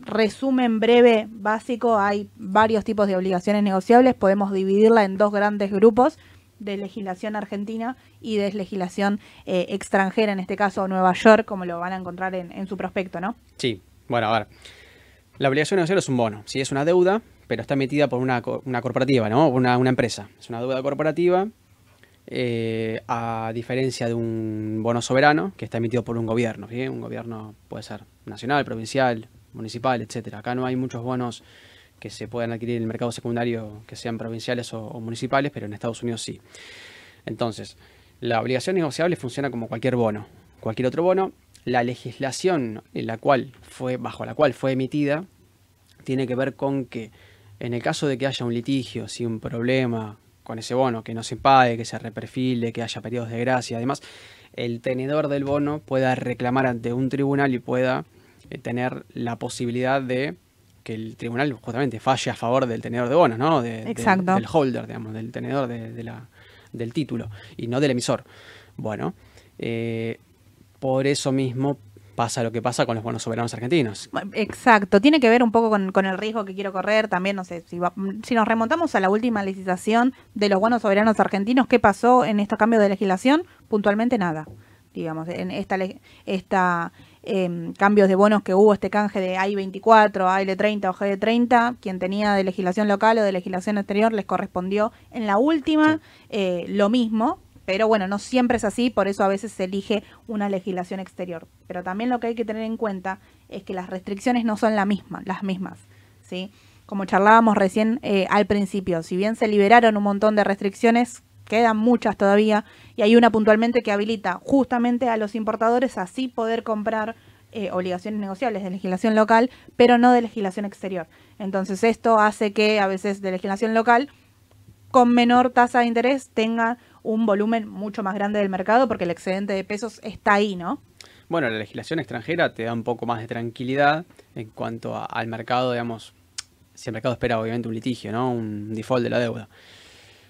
resumen breve, básico. Hay varios tipos de obligaciones negociables. Podemos dividirla en dos grandes grupos de legislación argentina y de legislación eh, extranjera, en este caso Nueva York, como lo van a encontrar en, en su prospecto, ¿no? Sí, bueno, a ver. La obligación negociable es un bono, sí, es una deuda, pero está emitida por una, co- una corporativa, ¿no? Una, empresa. Es una deuda corporativa, eh, a diferencia de un bono soberano que está emitido por un gobierno. Un gobierno puede ser nacional, provincial, municipal, etcétera. Acá no hay muchos bonos que se puedan adquirir en el mercado secundario que sean provinciales o municipales, pero en Estados Unidos sí. Entonces, la obligación negociable funciona como cualquier bono, cualquier otro bono. La legislación en la cual fue, bajo la cual fue emitida tiene que ver con que en el caso de que haya un litigio, si un problema con ese bono, que no se pague, que se reperfile, que haya periodos de gracia, además, el tenedor del bono pueda reclamar ante un tribunal y pueda eh, tener la posibilidad de que el tribunal justamente falle a favor del tenedor de bonos, ¿no? De- de- Exacto. del holder, digamos, del tenedor de, de la, del título y no del emisor. Bueno, eh, por eso mismo pasa lo que pasa con los bonos soberanos argentinos. Exacto, tiene que ver un poco con, con el riesgo que quiero correr. También, no sé, si, va- si nos remontamos a la última licitación de los bonos soberanos argentinos, ¿qué pasó en estos cambios de legislación? Puntualmente nada. Digamos, en esta, esta em, cambios de bonos que hubo, este canje de AI24, AL30 o GD30, quien tenía de legislación local o de legislación exterior les correspondió en la última eh, lo mismo, pero bueno, no siempre es así, por eso a veces se elige una legislación exterior. Pero también lo que hay que tener en cuenta es que las restricciones no son la misma, las mismas, ¿sí? Como charlábamos recién eh, al principio, si bien se liberaron un montón de restricciones, quedan muchas todavía, y hay una puntualmente que habilita justamente a los importadores a así poder comprar eh, obligaciones negociables de legislación local, pero no de legislación exterior. Entonces esto hace que a veces de legislación local con menor tasa de interés tenga un volumen mucho más grande del mercado porque el excedente de pesos está ahí, ¿no? Bueno, la legislación extranjera te da un poco más de tranquilidad en cuanto a- al mercado, digamos, si el mercado espera obviamente un litigio, ¿no? Un default de la deuda.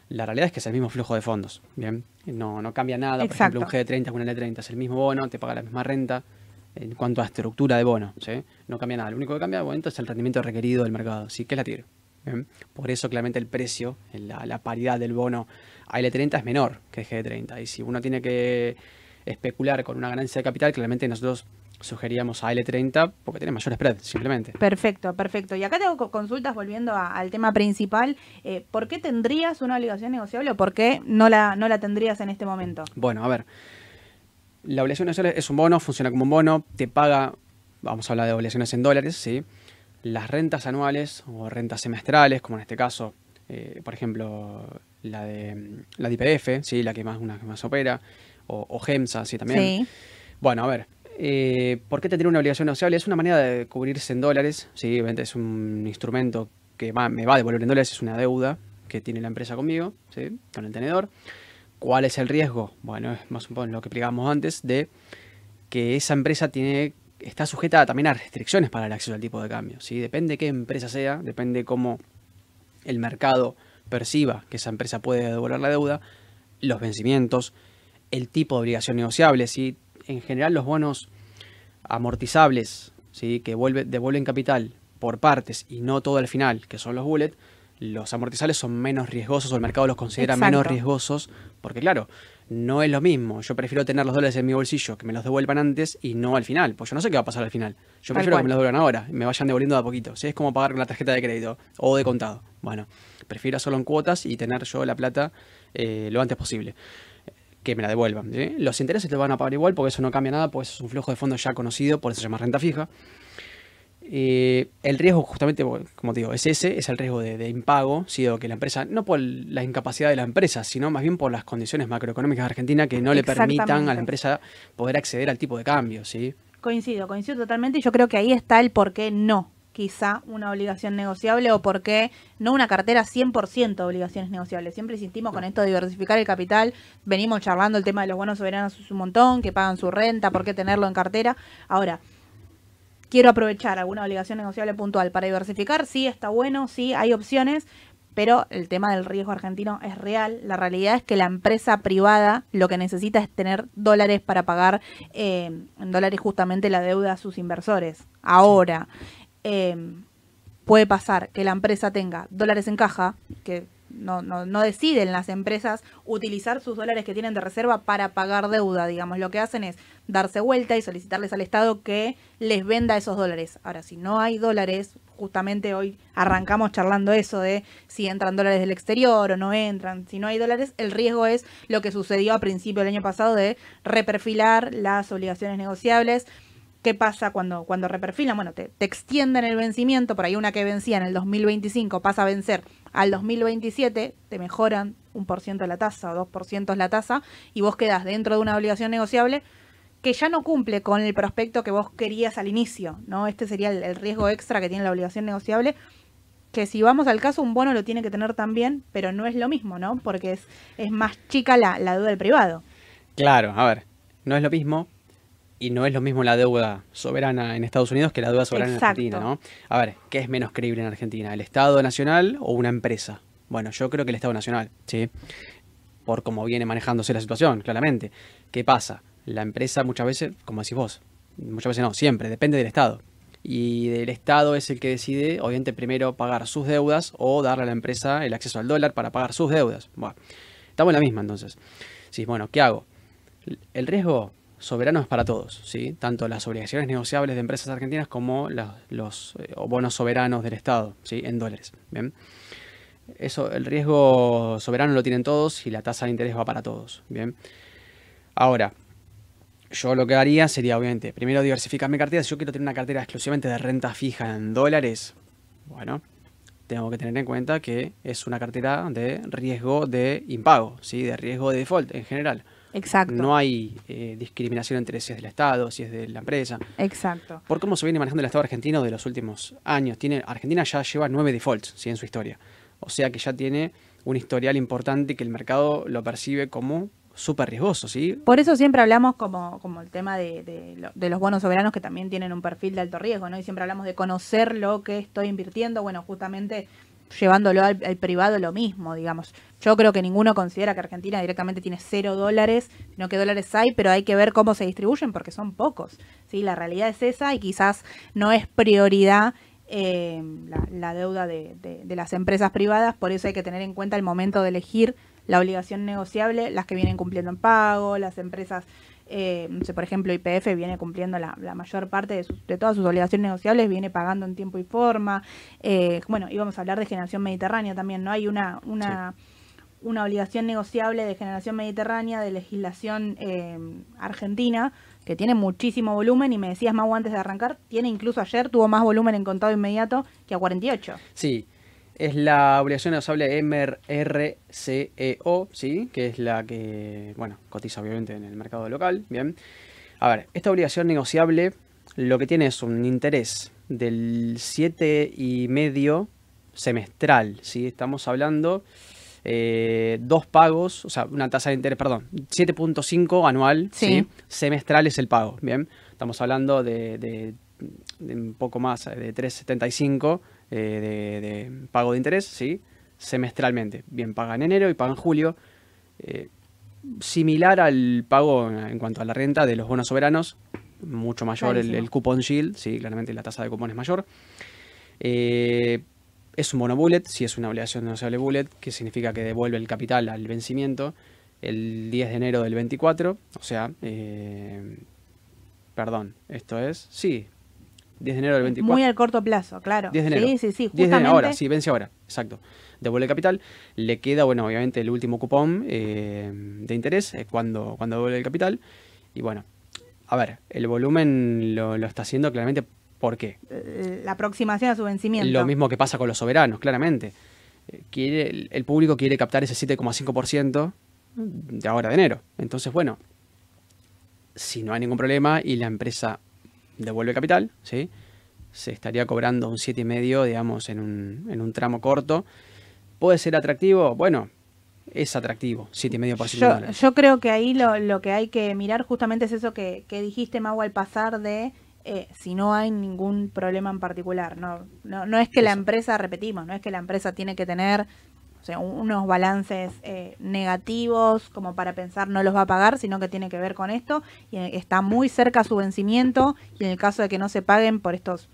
La realidad es que es el mismo flujo de fondos, ¿bien? No, no cambia nada, por Exacto. ejemplo, un G30 con un L30 es el mismo bono, te paga la misma renta en cuanto a estructura de bono, ¿sí? No cambia nada, lo único que cambia de momento es el rendimiento requerido del mercado, ¿sí? Que es la TIR. ¿bien? Por eso claramente el precio, la, la paridad del bono a L30 es menor que el G30 y si uno tiene que especular con una ganancia de capital, claramente nosotros sugeríamos a L30 porque tiene mayor spread, simplemente. Perfecto, perfecto. Y acá tengo co- consultas volviendo a- al tema principal. Eh, ¿Por qué tendrías una obligación negociable o por qué no la, no la tendrías en este momento? Bueno, a ver. La obligación negociable es un bono, funciona como un bono, te paga, vamos a hablar de obligaciones en dólares, ¿sí? Las rentas anuales o rentas semestrales, como en este caso, eh, por ejemplo, la de la de IPF, ¿sí? La que más, una que más opera, o, o GEMSA, sí, también. Sí. Bueno, a ver, eh, ¿por qué tendría una obligación negociable? Es una manera de cubrirse en dólares, ¿sí? Obviamente es un instrumento que va- me va a devolver en dólares, es una deuda que tiene la empresa conmigo, ¿sí? Con el tenedor. ¿Cuál es el riesgo? Bueno, es más o menos lo que explicábamos antes de que esa empresa tiene está sujeta también a restricciones para el acceso al tipo de cambio, ¿sí? Depende qué empresa sea, depende cómo el mercado perciba que esa empresa puede devolver la deuda, los vencimientos, el tipo de obligación negociable, ¿sí? En general los bonos amortizables, ¿sí? que vuelve, devuelven capital por partes y no todo al final, que son los bullet, los amortizables son menos riesgosos o el mercado los considera menos riesgosos, porque claro, no es lo mismo. Yo prefiero tener los dólares en mi bolsillo, que me los devuelvan antes y no al final, pues yo no sé qué va a pasar al final. Yo Tal prefiero cual. que me los devuelvan ahora y me vayan devolviendo de a poquito. ¿sí? Es como pagar con la tarjeta de crédito o de contado. Bueno, prefiero solo en cuotas y tener yo la plata eh, lo antes posible. Que me la devuelvan. ¿sí? Los intereses te van a pagar igual porque eso no cambia nada, porque eso es un flujo de fondos ya conocido, por eso se llama renta fija. Eh, el riesgo, justamente, como te digo, es ese, es el riesgo de, de impago, ¿sí? o que la empresa, no por la incapacidad de la empresa, sino más bien por las condiciones macroeconómicas de Argentina que no le permitan a la empresa poder acceder al tipo de cambio, ¿sí? Coincido, coincido totalmente y yo creo que ahí está el por qué no, quizá una obligación negociable o por qué no una cartera 100% de obligaciones negociables. Siempre insistimos con esto de diversificar el capital, venimos charlando el tema de los bonos soberanos un montón, que pagan su renta, por qué tenerlo en cartera. Ahora, quiero aprovechar alguna obligación negociable puntual para diversificar, sí, está bueno, sí, hay opciones, pero el tema del riesgo argentino es real. La realidad es que la empresa privada lo que necesita es tener dólares para pagar eh, en dólares justamente la deuda a sus inversores. Ahora, eh, puede pasar que la empresa tenga dólares en caja, que no, no, no deciden las empresas utilizar sus dólares que tienen de reserva para pagar deuda, digamos. Lo que hacen es darse vuelta y solicitarles al Estado que les venda esos dólares. Ahora, si no hay dólares, justamente hoy arrancamos charlando eso de si entran dólares del exterior o no entran. Si no hay dólares, el riesgo es lo que sucedió a principio del año pasado de reperfilar las obligaciones negociables. ¿Qué pasa cuando, cuando reperfilan? Bueno, te, te extienden el vencimiento, por ahí una que vencía en el 2025 pasa a vencer al 2027, te mejoran un por ciento la tasa o dos por ciento la tasa y vos quedás dentro de una obligación negociable que ya no cumple con el prospecto que vos querías al inicio, ¿no? Este sería el, riesgo extra que tiene la obligación negociable, que si vamos al caso, un bono lo tiene que tener también, pero no es lo mismo, ¿no? Porque es, es más chica la, la deuda del privado. Claro, a ver, no es lo mismo y no es lo mismo la deuda soberana en Estados Unidos que la deuda soberana Exacto. en Argentina, ¿no? A ver, ¿qué es menos creíble en Argentina? ¿El Estado Nacional o una empresa? Bueno, yo creo que el Estado Nacional, ¿sí? Por cómo viene manejándose la situación, claramente. ¿Qué pasa? La empresa muchas veces, como decís vos, muchas veces no, siempre, depende del Estado. Y del Estado es el que decide, obviamente, primero pagar sus deudas o darle a la empresa el acceso al dólar para pagar sus deudas. Bueno, estamos en la misma entonces. Sí, bueno, ¿qué hago? El riesgo soberano es para todos, ¿sí? Tanto las obligaciones negociables de empresas argentinas como los eh, bonos soberanos del Estado, ¿sí? En dólares, ¿bien? Eso, el riesgo soberano lo tienen todos y la tasa de interés va para todos, ¿bien? Ahora, yo lo que haría sería, obviamente, primero diversificar mi cartera. Si yo quiero tener una cartera exclusivamente de renta fija en dólares, bueno, tengo que tener en cuenta que es una cartera de riesgo de impago, ¿sí? De riesgo de default en general. Exacto. No hay eh, discriminación entre si es del Estado, si es de la empresa. Exacto. Por cómo se viene manejando el Estado argentino de los últimos años. Tiene, Argentina ya lleva nueve defaults ¿sí? en su historia. O sea que ya tiene un historial importante que el mercado lo percibe como súper riesgoso, ¿sí? Por eso siempre hablamos como, como el tema de, de de los bonos soberanos que también tienen un perfil de alto riesgo, ¿no? Y siempre hablamos de conocer lo que estoy invirtiendo, bueno, justamente llevándolo al, al privado lo mismo, digamos. Yo creo que ninguno considera que Argentina directamente tiene cero dólares, sino que dólares hay, pero hay que ver cómo se distribuyen porque son pocos, ¿sí? La realidad es esa y quizás no es prioridad eh, la, deuda de, de- de las empresas privadas, por eso hay que tener en cuenta el momento de elegir la obligación negociable, las que vienen cumpliendo en pago, las empresas, eh, no sé, por ejemplo, IPF viene cumpliendo la, la mayor parte de, sus- de todas sus obligaciones negociables, viene pagando en tiempo y forma. Eh, bueno, íbamos a hablar de generación mediterránea también, ¿no? Hay una, una, una obligación negociable de generación mediterránea de legislación eh, argentina que tiene muchísimo volumen y me decías Mau antes de arrancar, tiene incluso ayer, tuvo más volumen en contado inmediato que a 48. Sí, es la obligación negociable MRCEO, ¿sí? Que es la que, bueno, cotiza obviamente en el mercado local, ¿bien? A ver, esta obligación negociable lo que tiene es un interés del 7,5 semestral, ¿sí? Estamos hablando eh, dos pagos, o sea, una tasa de interés, perdón, 7.5 anual, Sí. ¿sí? Semestral es el pago, ¿bien? Estamos hablando de, de- de un poco más, eh, de 3.75 eh, de, de pago de interés, ¿sí? Semestralmente. Bien, paga en enero y paga en julio. eh, similar al pago en, cuanto a la renta de los bonos soberanos, mucho mayor el, el cupón yield, sí, claramente la tasa de cupón es mayor. Eh, es un bono bullet, si es una obligación negociable bullet, que significa que devuelve el capital al vencimiento el 10 de enero del 24, o sea, eh, perdón, esto es, sí, 10 de enero del 24. Muy al corto plazo, claro. 10 de enero. Sí, sí, sí. 10 de Justamente, ahora, sí, vence ahora, exacto. Devuelve el capital. Le queda, bueno, obviamente el último cupón eh, de interés eh, cuando, cuando devuelve el capital. Y bueno, a ver, el volumen lo, lo está haciendo claramente. ¿Por qué? eh, la aproximación a su vencimiento. Lo mismo que pasa con los soberanos, claramente. Eh, Quiere, el, público quiere captar ese 7,5% de ahora de enero. Entonces, bueno, si no hay ningún problema y la empresa devuelve capital, ¿sí? se estaría cobrando un 7,5, digamos, en un, en un tramo corto. ¿Puede ser atractivo? Bueno, es atractivo, 7,5% de Yo, yo creo que ahí lo, lo que hay que mirar justamente es eso que, que dijiste, Mau, al pasar de eh, si no hay ningún problema en particular. No, no, no es que la empresa, repetimos, no es que la empresa tiene que tener o sea, un- unos balances eh, negativos como para pensar no los va a pagar, sino que tiene que ver con esto y eh, está muy cerca su vencimiento y en el caso de que no se paguen por estos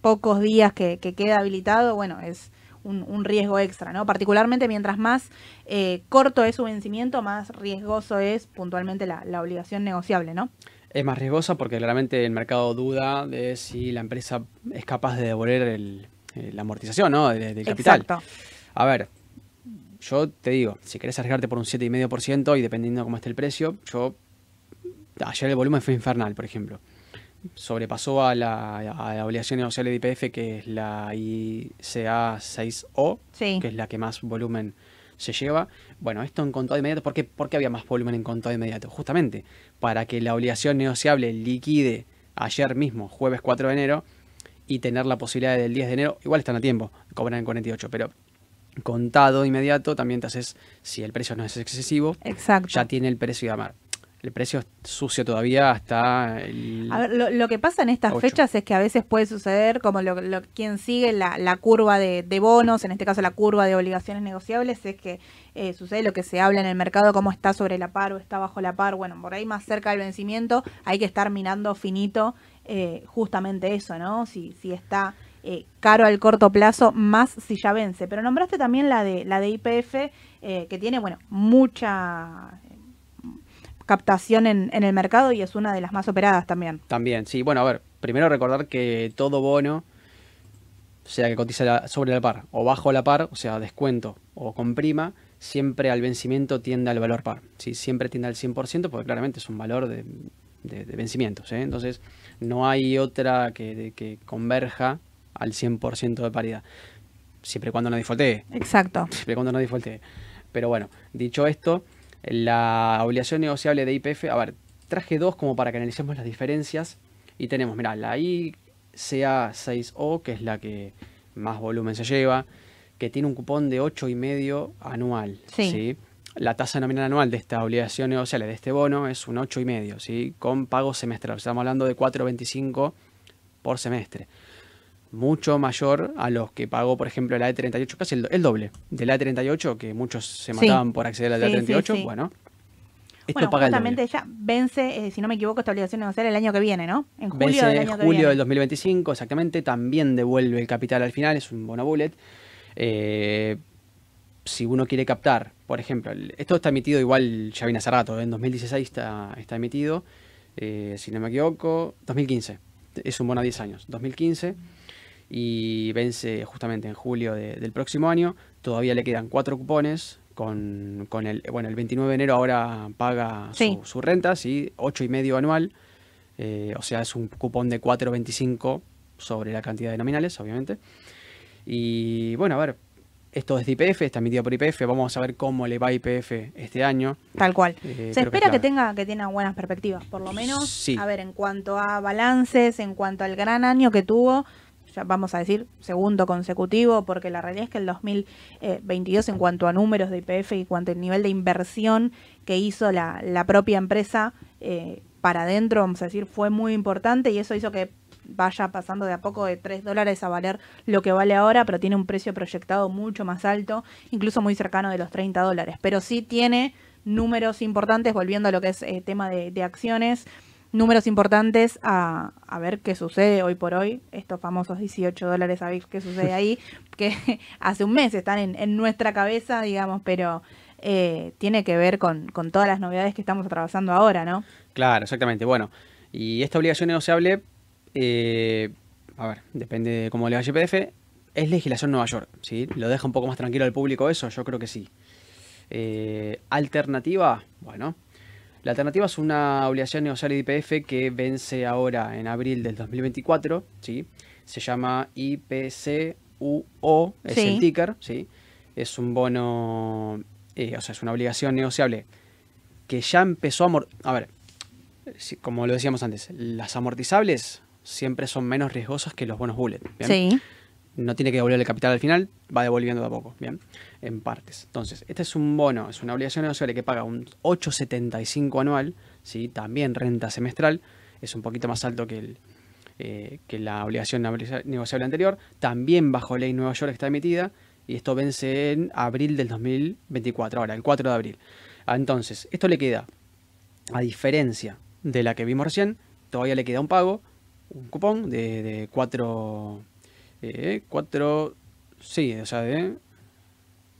pocos días que, que queda habilitado, bueno, es un, un riesgo extra, ¿no? Particularmente mientras más eh, corto es su vencimiento, más riesgoso es puntualmente la, la obligación negociable, ¿no? Es más riesgosa porque claramente el mercado duda de si la empresa es capaz de devolver el- eh, la amortización ¿no? de- del capital. Exacto. A ver, yo te digo, si querés arriesgarte por un 7,5% y dependiendo de cómo esté el precio, yo. Ayer el volumen fue infernal, por ejemplo. Sobrepasó a la, a la obligación negociable de IPF, que es la ICA 6O, Sí. que es la que más volumen se lleva. Bueno, esto en contado inmediato, ¿por qué, por qué había más volumen en contado inmediato? Justamente para que la obligación negociable liquide ayer mismo, jueves 4 de enero, y tener la posibilidad del 10 de enero, igual están a tiempo, cobran en 48, pero contado inmediato también te haces, si el precio no es excesivo, Exacto. ya tiene el precio de amar. El precio sucio todavía hasta el... A ver, lo, lo que pasa en estas fechas es que a veces puede suceder, como lo, lo- quien sigue la, la curva de, de bonos, en este caso la curva de obligaciones negociables, es que eh, sucede lo que se habla en el mercado, cómo está sobre la par o está bajo la par. Bueno, por ahí más cerca del vencimiento hay que estar mirando finito eh, justamente eso, ¿no? Si, si está eh, caro al corto plazo, más si ya vence. Pero nombraste también la de, la de IPF, eh, que tiene, bueno, mucha captación en, en el mercado y es una de las más operadas también. También, sí. Bueno, a ver, primero recordar que todo bono, sea que cotiza sobre la par o bajo la par, o sea, descuento o con prima, siempre al vencimiento tiende al valor par. ¿sí? Siempre tiende al 100% porque claramente es un valor de, de- de vencimientos. ¿eh? Entonces, no hay otra que, de- que converja al 100% de paridad. Siempre y cuando no defaultee Exacto. siempre y cuando no defaultee. Pero bueno, dicho esto, la obligación negociable de IPF, a ver, traje dos como para que analicemos las diferencias. Y tenemos, mira, la ICA6O, que es la que más volumen se lleva, que tiene un cupón de 8,5 anual. Sí. La tasa nominal anual de esta obligación negociable, de este bono, es un 8,5, ¿sí? Con pago semestral. Estamos hablando de 4,25 por semestre mucho mayor a los que pagó, por ejemplo, la E38, casi el, do- el doble de la E38, que muchos se Sí. mataban por acceder a la Sí, sí, E38. sí. Bueno, esto bueno, paga el doble. ya vence, eh, si no me equivoco, esta obligación negociable el año que viene, ¿no? En julio Vence del año que julio viene. del 2025, exactamente. También devuelve el capital al final, es un bono bullet. Eh, si uno quiere captar, por ejemplo, esto está emitido igual, ya viene hace rato, en 2016 está, está emitido, eh, si no me equivoco, 2015. Es un bono a 10 años, 2015. Y vence justamente en julio de- del próximo año. Todavía le quedan cuatro cupones. Con, con el, bueno, el 29 de enero ahora paga su, Sí. su renta, ¿sí? 8 y medio anual. Eh, o sea, es un cupón de 4.25 sobre la cantidad de nominales, obviamente. Y bueno, a ver, esto es de IPF, está emitido por IPF. Vamos a ver cómo le va a IPF este año. Tal cual. Eh, Se que espera es que, clave. tenga que tenga buenas perspectivas, por lo menos. Sí. A ver, en cuanto a balances, en cuanto al gran año que tuvo, ya vamos a decir segundo consecutivo, porque la realidad es que el 2022 en cuanto a números de IPF y cuanto al nivel de inversión que hizo la, la propia empresa eh, para adentro, vamos a decir, fue muy importante y eso hizo que vaya pasando de a poco de 3 dólares a valer lo que vale ahora, pero tiene un precio proyectado mucho más alto, incluso muy cercano de los 30 dólares. Pero sí tiene números importantes, volviendo a lo que es eh, tema de acciones, números importantes a, a, ver qué sucede hoy por hoy, estos famosos 18 dólares a ver qué sucede ahí, que hace un mes están en, en nuestra cabeza, digamos, pero eh, tiene que ver con, con, todas las novedades que estamos atravesando ahora, ¿no? Claro, exactamente. Bueno, y esta obligación negociable, eh, a ver, depende de cómo le va YPF, es legislación Nueva York, ¿sí? ¿Lo deja un poco más tranquilo al público eso? Yo creo que sí. Eh, alternativa, bueno, la alternativa es una obligación negociable de IPF que vence ahora en abril del 2024, ¿sí? Se llama IPCUO, es Sí. el ticker, ¿sí? Es un bono, eh, o sea, es una obligación negociable que ya empezó a... amor- A ver, como lo decíamos antes, las amortizables siempre son menos riesgosas que los bonos bullet. ¿bien? Sí, no tiene que devolver el capital al final, va devolviendo de a poco, bien, en partes. Entonces, este es un bono, es una obligación negociable que paga un 8,75 anual, ¿sí? también renta semestral, es un poquito más alto que, el, eh, que la obligación negociable anterior, también bajo ley Nueva York está emitida, y esto vence en abril del 2024, ahora, el 4 de abril. Ah, Entonces, esto le queda, a diferencia de la que vimos recién, todavía le queda un pago, un cupón de, de 4... Eh, 4... Sí, o sea, de...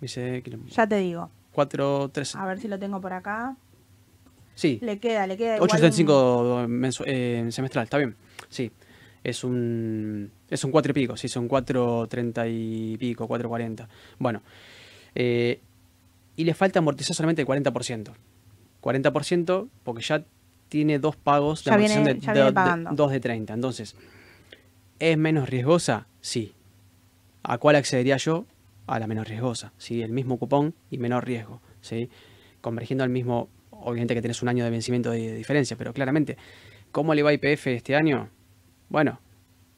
Dice... ya te digo. 4, 3... A ver si lo tengo por acá. Sí, Le queda, le queda igual 8,75 mensu- eh, semestral, está bien. Sí, es un es un 4 y pico, sí, son 4,30 y pico, 4,40. Bueno, eh, y le falta amortizar solamente el 40%. 40% porque ya tiene dos pagos de Ya viene- amortización de, ya de- viene de- pagando. dos de 30. Entonces, ¿es menos riesgosa? Sí. ¿A cuál accedería yo? A la menos riesgosa, ¿sí? El mismo cupón y menor riesgo, ¿sí? Convergiendo al mismo, obviamente que tenés un año de vencimiento de, de diferencia, pero claramente, ¿cómo le va a IPF este año? Bueno,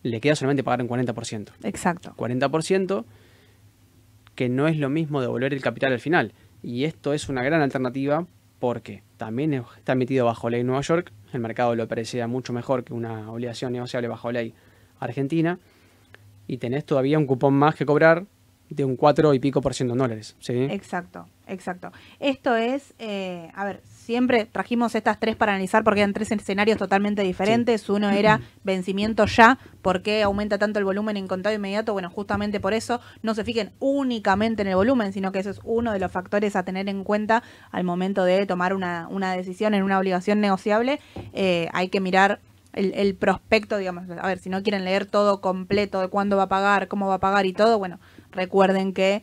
le queda solamente pagar un 40%. Exacto. 40% que no es lo mismo devolver el capital al final. Y esto es una gran alternativa porque también está emitido bajo ley Nueva York, el mercado lo parecía mucho mejor que una obligación negociable bajo ley argentina, y tenés todavía un cupón más que cobrar de un 4 y pico por ciento en dólares. ¿sí? Exacto, exacto. Esto es, eh, a ver, siempre trajimos estas tres para analizar porque eran tres escenarios totalmente diferentes. Uno era vencimiento ya, ¿por qué aumenta tanto el volumen en contado inmediato? Bueno, justamente por eso no se fijen únicamente en el volumen, sino que ese es uno de los factores a tener en cuenta al momento de tomar una, una decisión en una obligación negociable. Eh, hay que mirar el, el prospecto, digamos, a ver, si no quieren leer todo completo de cuándo va a pagar, cómo va a pagar y todo, bueno, recuerden que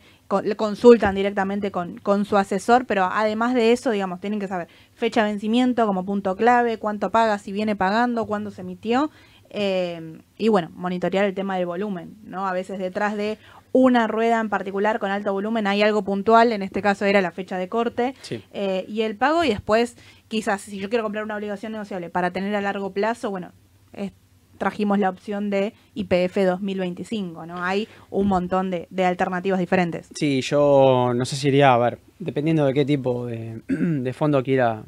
consultan directamente con, con su asesor, pero además de eso, digamos, tienen que saber fecha de vencimiento como punto clave, cuánto paga, si viene pagando, cuándo se emitió, eh, y bueno, monitorear el tema del volumen, ¿no? A veces detrás de una rueda en particular con alto volumen hay algo puntual, en este caso era la fecha de corte, Sí. eh, y el pago, y después, quizás, si yo quiero comprar una obligación negociable para tener a largo plazo, bueno, es- trajimos la opción de IPF 2025, ¿no? Hay un montón de, de alternativas diferentes. Sí, yo no sé si iría, a ver, dependiendo de qué tipo de, de fondo quiera,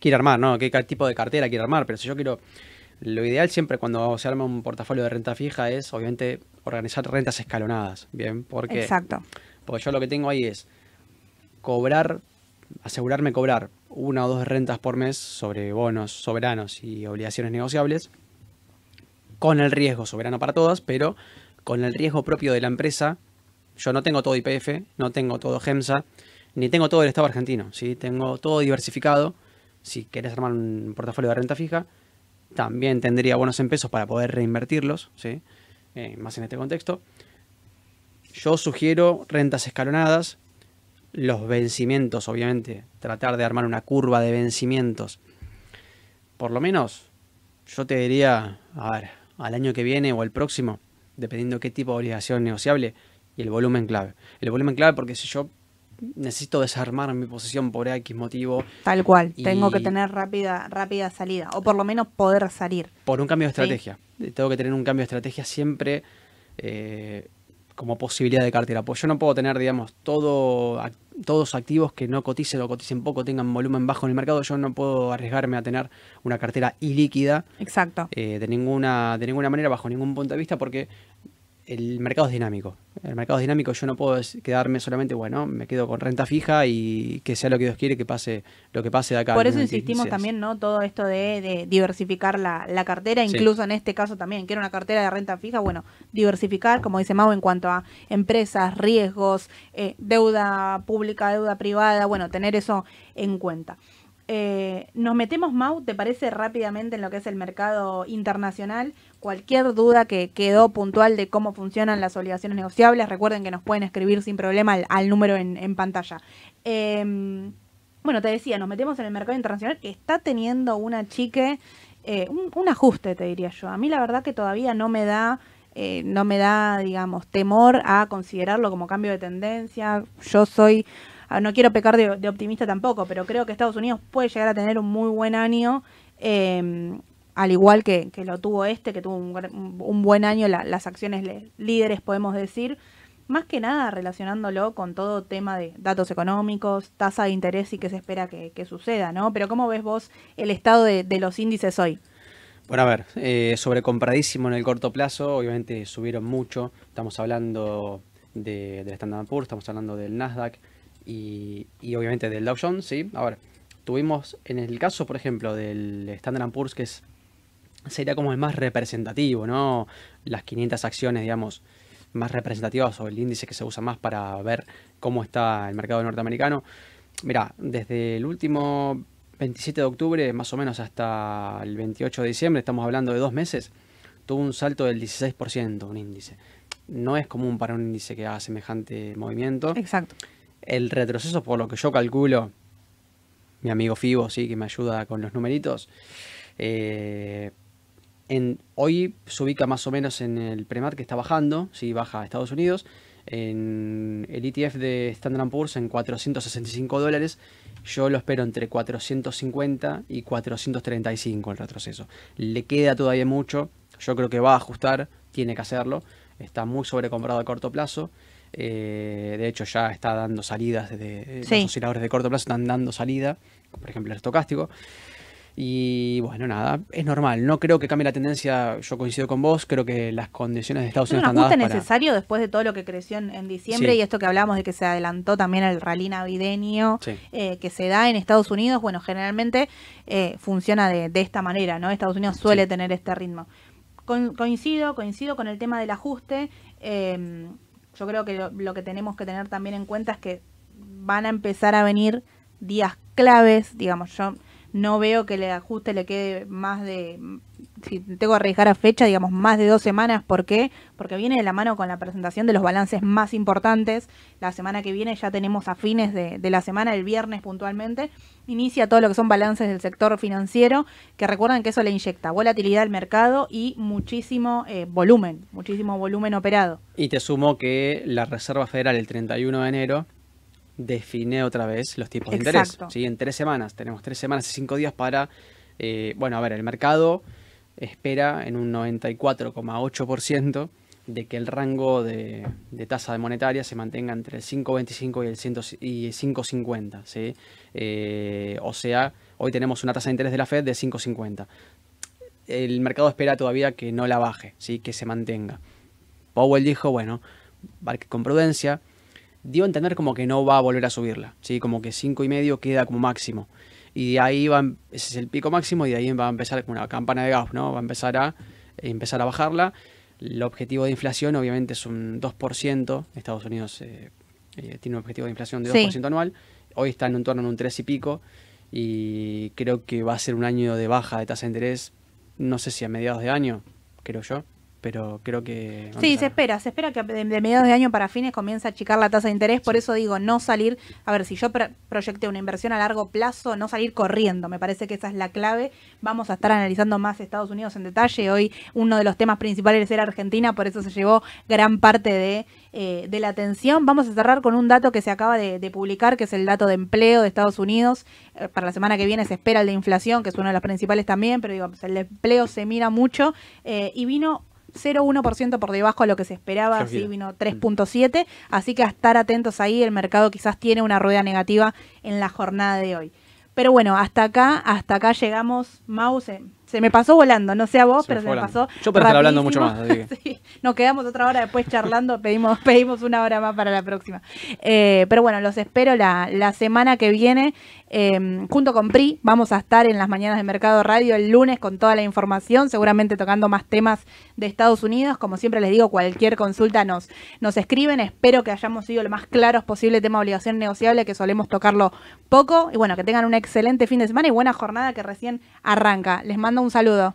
quiera armar, ¿no? Qué tipo de cartera quiera armar, pero si yo quiero, lo ideal siempre cuando se arma un portafolio de renta fija es, obviamente, organizar rentas escalonadas, ¿bien? Porque, Exacto. porque yo lo que tengo ahí es cobrar, asegurarme cobrar una o dos rentas por mes sobre bonos soberanos y obligaciones negociables, con el riesgo soberano para todas, pero con el riesgo propio de la empresa. Yo no tengo todo IPF, no tengo todo GEMSA, ni tengo todo el Estado argentino, ¿sí? Tengo todo diversificado. Si querés armar un portafolio de renta fija, también tendría bonos en pesos para poder reinvertirlos, ¿sí? Eh, más en este contexto. Yo sugiero rentas escalonadas, los vencimientos, obviamente, tratar de armar una curva de vencimientos. Por lo menos, yo te diría, a ver, al año que viene o el próximo, dependiendo qué tipo de obligación negociable y el volumen clave. El volumen clave porque si yo necesito desarmar mi posición por X motivo, Tal cual. Y- Tengo que tener rápida, rápida salida, o por lo menos poder salir. por un cambio de estrategia. Tengo que tener un cambio de estrategia siempre eh, como posibilidad de cartera. Pues yo no puedo tener, digamos, todo, todos activos que no coticen o coticen poco, tengan volumen bajo en el mercado. Yo no puedo arriesgarme a tener una cartera ilíquida Exacto. eh, de, ninguna, de ninguna manera, bajo ningún punto de vista, porque el mercado es dinámico. El mercado es dinámico, yo no puedo quedarme solamente, bueno, me quedo con renta fija y que sea lo que Dios quiere, que pase lo que pase de acá. Por eso insistimos también, ¿no? Todo esto de, diversificar la, cartera, incluso en este caso también, quiero una cartera de renta fija, bueno, diversificar, como dice Mau, en cuanto a empresas, riesgos, eh, deuda pública, deuda privada, bueno, tener eso en cuenta. Eh, nos metemos, Mau, ¿te parece rápidamente en lo que es el mercado internacional? Cualquier duda que quedó puntual de cómo funcionan las obligaciones negociables, recuerden que nos pueden escribir sin problema al, número en, pantalla. Em, bueno, te decía, nos metemos en el mercado internacional que está teniendo una chique, eh, un, ajuste, te diría yo. A mí la verdad que todavía no me da... Eh, no me da, digamos, temor a considerarlo como cambio de tendencia. Yo soy no quiero pecar de, optimista tampoco, pero creo que Estados Unidos puede llegar a tener un muy buen año, em, al igual que, lo tuvo este, que tuvo un, buen año las acciones líderes, podemos decir, más que nada relacionándolo con todo tema de datos económicos, tasa de interés y qué se espera que, suceda, ¿no? Pero ¿cómo ves vos el estado de, los índices hoy? Bueno, a ver, eh, sobrecompradísimo en el corto plazo, obviamente subieron mucho, estamos hablando de, del Standard Poor's, estamos hablando del Nasdaq, y, obviamente del Dow Jones, ¿sí? Ahora, tuvimos en el caso, por ejemplo, del Standard Poor's, que es sería como el más representativo, ¿no? Las 500 acciones, digamos, más representativas o el índice que se usa más para ver cómo está el mercado norteamericano. Mira, desde el último 27 de octubre, más o menos hasta el 28 de diciembre, estamos hablando de dos meses, tuvo un salto del 16% un índice. No es común para un índice que haga semejante movimiento. Exacto el retroceso, por lo que yo calculo, mi amigo Fibo, sí, que me ayuda con los numeritos, eh, hoy se ubica más o menos en el premar que está bajando, sí, baja a Estados Unidos, en el ETF de Standard Poor's en 465 dólares, yo lo espero entre 450 y 435 el retroceso. Le queda todavía mucho, yo creo que va a ajustar, tiene que hacerlo, está muy sobrecomprado a corto plazo. Eh, de hecho, ya está dando salidas desde los osciladores de corto plazo, están dando salida, por ejemplo el estocástico. Y bueno, nada, es normal. No creo que cambie la tendencia. Yo coincido con vos. Creo que las condiciones de Estados Unidos están dadas. Es necesario después de todo lo que creció en, diciembre y esto que hablamos de que se adelantó también el rally navideño eh, que se da en Estados Unidos. Bueno, generalmente eh, funciona de, esta manera, ¿no? Estados Unidos suele tener este ritmo. coincido, coincido con el tema del ajuste. Eh, yo creo que lo, que tenemos que tener también en cuenta es que van a empezar a venir días claves, digamos, yo no veo que el ajuste le quede más de, si tengo que arriesgar a fecha, digamos, más de dos semanas. ¿Por qué? Porque viene de la mano con la presentación de los balances más importantes. La semana que viene ya tenemos a fines de, la semana, el viernes puntualmente, inicia todo lo que son balances del sector financiero, que recuerden que eso le inyecta volatilidad al mercado y muchísimo eh, volumen, muchísimo volumen operado. Y te sumo que la Reserva Federal el 31 de enero define otra vez los tipos de interés. ¿sí? En tres semanas, tenemos tres semanas y cinco días para, eh, bueno, a ver, el mercado espera en un 94,8% de que el rango de, tasa de monetaria se mantenga entre el 5,25 y el 5,50. ¿sí? Eh, o sea, hoy tenemos una tasa de interés de la Fed de 5,50. El mercado espera todavía que no la baje, ¿sí? que se mantenga. Powell dijo, bueno, con prudencia, dio a entender como que no va a volver a subirla, ¿sí? como que cinco y medio queda como máximo. Y de ahí va, ese es el pico máximo y de ahí va a empezar como una campana de gas, ¿no? Va a empezar a, empezar a bajarla. El objetivo de inflación obviamente es un 2%. Estados Unidos eh, eh, tiene un objetivo de inflación de 2% anual. Hoy está en un torno en un 3 y pico. Y creo que va a ser un año de baja de tasa de interés. No sé si a mediados de año, creo yo pero creo que... Sí, se espera, se espera que de, mediados de año para fines comience a achicar la tasa de interés, por eso digo, no salir, a ver, si yo proyecté una inversión a largo plazo, no salir corriendo, me parece que esa es la clave, vamos a estar analizando más Estados Unidos en detalle, hoy uno de los temas principales era Argentina, por eso se llevó gran parte de, eh, la atención, vamos a cerrar con un dato que se acaba de, publicar, que es el dato de empleo de Estados Unidos, eh, para la semana que viene se espera el de inflación, que es uno de los principales también, pero digo, pues, el empleo se mira mucho, eh, y vino 0,1% por debajo de lo que se esperaba, así vino 3.7, así que a estar atentos ahí, el mercado quizás tiene una rueda negativa en la jornada de hoy. Pero bueno, hasta acá, hasta acá llegamos, Mouse, Se me pasó volando, no sé a vos, Se pero se me pasó. Yo puedo estar hablando mucho más, así que- Sí, Nos quedamos otra hora después charlando, pedimos, pedimos una hora más para la próxima. Eh, pero bueno, los espero la, la semana que viene. Eh, junto con PRI, vamos a estar en las mañanas de Mercado Radio el lunes con toda la información, seguramente tocando más temas de Estados Unidos. Como siempre les digo, cualquier consulta nos, nos escriben. Espero que hayamos sido lo más claros posible tema obligación negociable, que solemos tocarlo poco. Y bueno, que tengan un excelente fin de semana y buena jornada que recién arranca. Les mando un saludo.